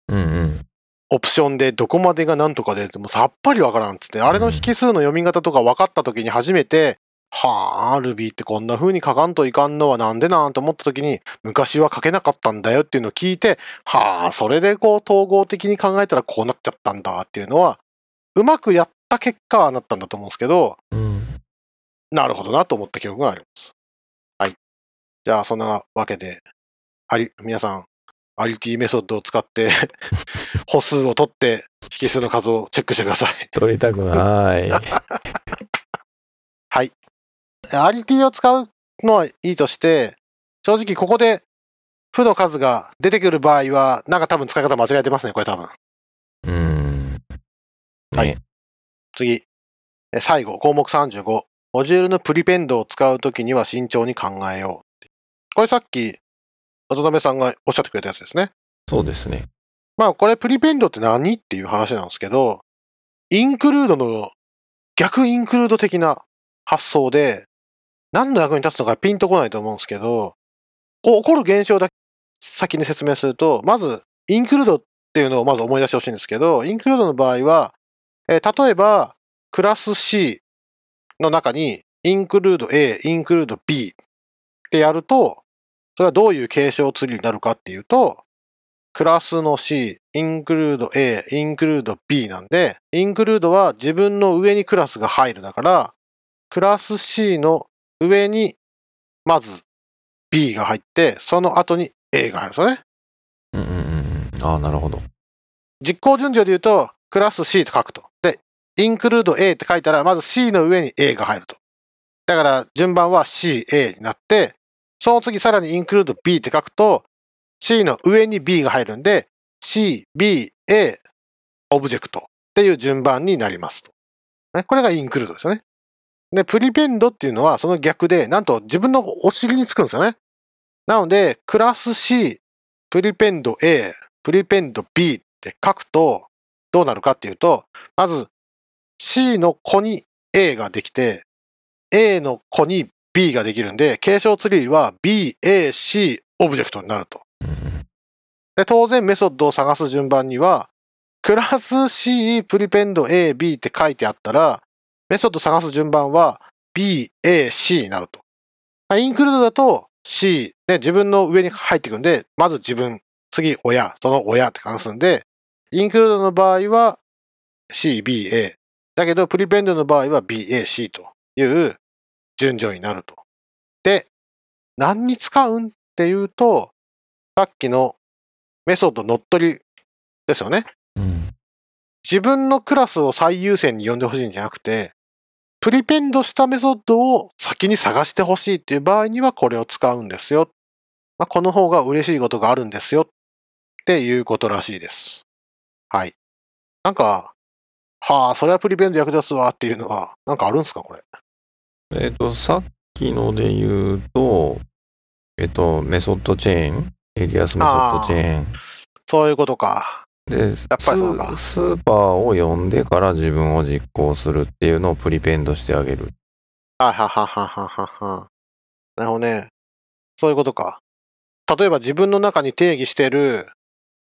A: オプションで、どこまでがなんとかで、もうさっぱりわからんっつって、あれの引数の読み方とか分かった時に初めて、はあ、Ruby ってこんな風に書かんといかんのはなんでなんと思った時に、昔は書けなかったんだよっていうのを聞いて、はあ、それでこう統合的に考えたらこうなっちゃったんだっていうのは、うまくやった結果はなったんだと思うんですけど、
B: うん。
A: なるほどなと思った記憶があります。はい。じゃあ、そんなわけで、あり、皆さん、アリティメソッドを使って、歩数を取って、引数の数をチェックしてください。
B: 取りたくない。
A: はい。アリティを使うのはいいとして、正直ここで、負の数が出てくる場合は、なんか多分使い方間違えてますね、これ多分。
B: うん。
A: はい
B: ね。
A: 次。え最後、項目35。モジュールのプリペンドを使うときには慎重に考えよう。これさっき、渡辺さんがおっしゃってくれたやつですね。
B: そうですね。
A: まあこれプリペンドって何っていう話なんですけど、インクルードの逆インクルード的な発想で、何の役に立つのかピンとこないと思うんですけど、こう起こる現象だけ先に説明すると、まずインクルードっていうのをまず思い出してほしいんですけど、インクルードの場合は、えー例えばクラス C の中にインクルード A、インクルード B ってやると、それはどういう継承ツリーになるかっていうと、クラスの C、インクルード A、インクルード B なんで、インクルードは自分の上にクラスが入るだから、クラス C の上にまず B が入って、その後に A が入るんですよね。
B: うんうんうんうん。ああ、なるほど。
A: 実行順序で言うと、クラス C と書くと。で、インクルード A って書いたら、まず C の上に A が入ると。だから、順番は C、A になって、その次さらにインクルード B って書くと、C の上に B が入るんで、C、B、A、オブジェクトっていう順番になりますと。これがインクルードですよね。で、プリペンドっていうのはその逆で、なんと自分のお尻につくんですよね。なので、クラス C、プリペンド A、プリペンド B って書くと、どうなるかっていうと、まず C の子に A ができて、A の子に B ができるんで、継承ツリーは B、A、C オブジェクトになると。
B: うん
A: で、当然メソッドを探す順番には、クラス C プリペンド A、B って書いてあったら、メソッド探す順番は B、A、C になると。まあインクルードだと C、ね、自分の上に入ってくんで、まず自分、次親、その親って話すんで、インクルードの場合は C、B、A。だけど、プリペンドの場合は B、A、C という順序になると。で、何に使うんっていうと、さっきのメソッド乗っ取りですよね。
B: うん。
A: 自分のクラスを最優先に呼んでほしいんじゃなくて、プリペンドしたメソッドを先に探してほしいっていう場合にはこれを使うんですよ。まあ、この方が嬉しいことがあるんですよっていうことらしいです。はい。なんか、はあ、それはプリペンド役立つわっていうのは、なんかあるんですかこれ？
B: えっ、と、さっきので言うと、えっ、と、メソッドチェーン、エリアスメソッドチェーン。
A: そういうことか。
B: で、ス
A: ぱりそうか
B: スーパーを呼んでから自分を実行するっていうのをプリペンドしてあげる。
A: はいはははははは。なるほどね。そういうことか。例えば自分の中に定義してる、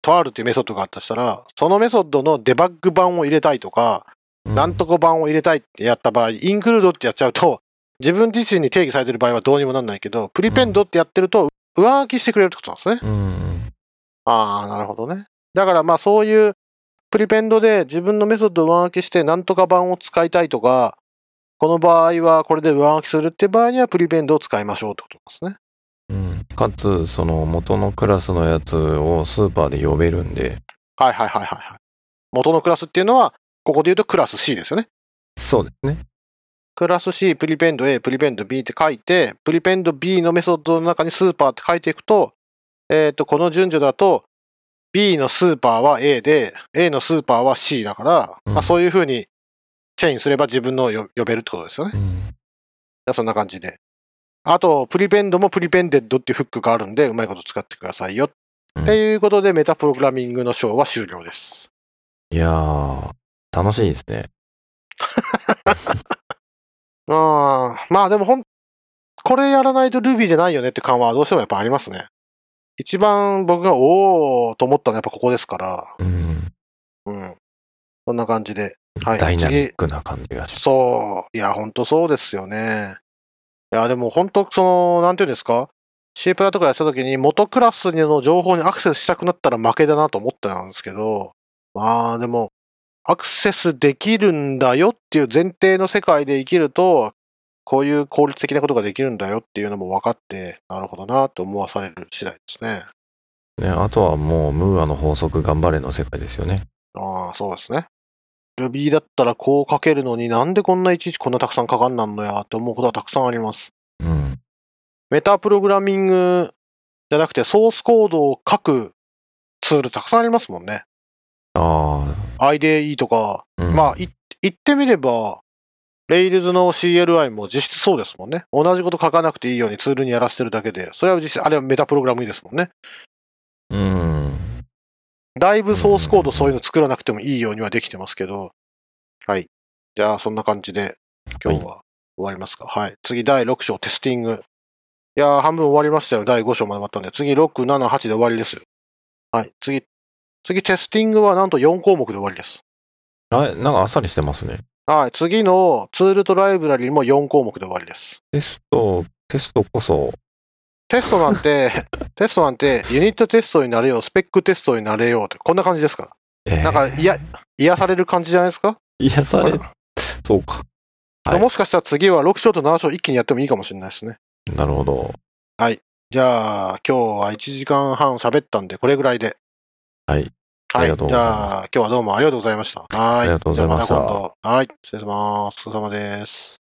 A: とあるっていうメソッドがあったとしたら、そのメソッドのデバッグ版を入れたいとか、
B: うん
A: なんとか版を入れたいってやった場合、インクルードってやっちゃうと、自分自身に定義されてる場合はどうにもなんないけど、プリペンドってやってると、上書きしてくれるってことなんですね。
B: うんうん。
A: ああ、なるほどね。だからまあそういうプリペンドで自分のメソッドを上書きしてなんとか版を使いたいとか、この場合はこれで上書きするって場合にはプリペンドを使いましょうってことなんですね。
B: うん、かつ、その元のクラスのやつをスーパーで呼べるんで、
A: はいはいはいはいはい。元のクラスっていうのは、ここで言うとクラス C ですよね。
B: そうですね。
A: クラス C、プリペンド A、プリペンド B って書いて、プリペンド B のメソッドの中にスーパーって書いていくと、えっ、と、この順序だと、B のスーパーは A で、A のスーパーは C だから、
B: うん
A: まあそういう風にチェインすれば自分の呼べるってことですよね。
B: うん。
A: じゃあそんな感じで。あと、プリペンドもプリペンデッドっていうフックがあるんで、うまいこと使ってくださいよ。
B: うん
A: っていうことで、メタプログラミングの章は終了です。
B: いやー、楽しいですね。
A: ああ、まあでもほん、これやらないと Ruby じゃないよねって感はどうしてもやっぱありますね。一番僕がおーと思ったのはやっぱここですから、
B: うん。
A: うん。そんな感じで。はい。
B: ダイナミッ
A: 次
B: クな感じがします。
A: そう。いや、ほんとそうですよね。いや、でも本当その、なんていうんですか？C プラとかやってた時に元クラスの情報にアクセスしたくなったら負けだなと思ったんですけど、まあでも、アクセスできるんだよっていう前提の世界で生きると、こういう効率的なことができるんだよっていうのも分かって、なるほどなと思わされる次第ですね。
B: ね、あとはもう、ムーアの法則頑張れの世界ですよね。
A: ああ、そうですね。Ruby だったらこう書けるのになんでこんないちいちこんなたくさん書かんなんのやって思うことはたくさんあります。
B: うん。
A: メタプログラミングじゃなくてソースコードを書くツールたくさんありますもんね。
B: あ
A: IDE とか、
B: あ、うん、
A: まあい言ってみれば、Rails の CLI も実質そうですもんね。同じこと書かなくていいようにツールにやらせてるだけで、それは実質、あれはメタプログラムですもんね。
B: うん。
A: だいぶソースコードそういうの作らなくてもいいようにはできてますけど。はい。じゃあ、そんな感じで、今日は終わりますか。はい。次、第6章、テスティング。いやー、半分終わりましたよ。第5章まで終わったんで。次、6、7、8で終わりですよ。はい。次、次、テスティングはなんと4項目で終わりです。
B: あなんかあっさりしてますね。
A: はい。次のツールとライブラリも4項目で終わりです。
B: テスト、テストこそ、
A: テストなんて、テストなんて、ユニットテストになれよう、スペックテストになれようって、こんな感じですから。
B: えー
A: なんか、いや、癒される感じじゃないですか？
B: 癒され、そうか。はい
A: もしかしたら次は6章と7章一気にやってもいいかもしれないですね。
B: なるほど。
A: じゃあ、今日は1時間半喋ったんで、これぐらいで。
B: はい。
A: はい。じゃあ、今日はどうもありがとうございました。はい。
B: ありがとうございました
A: はい。失礼します。お疲れ様です。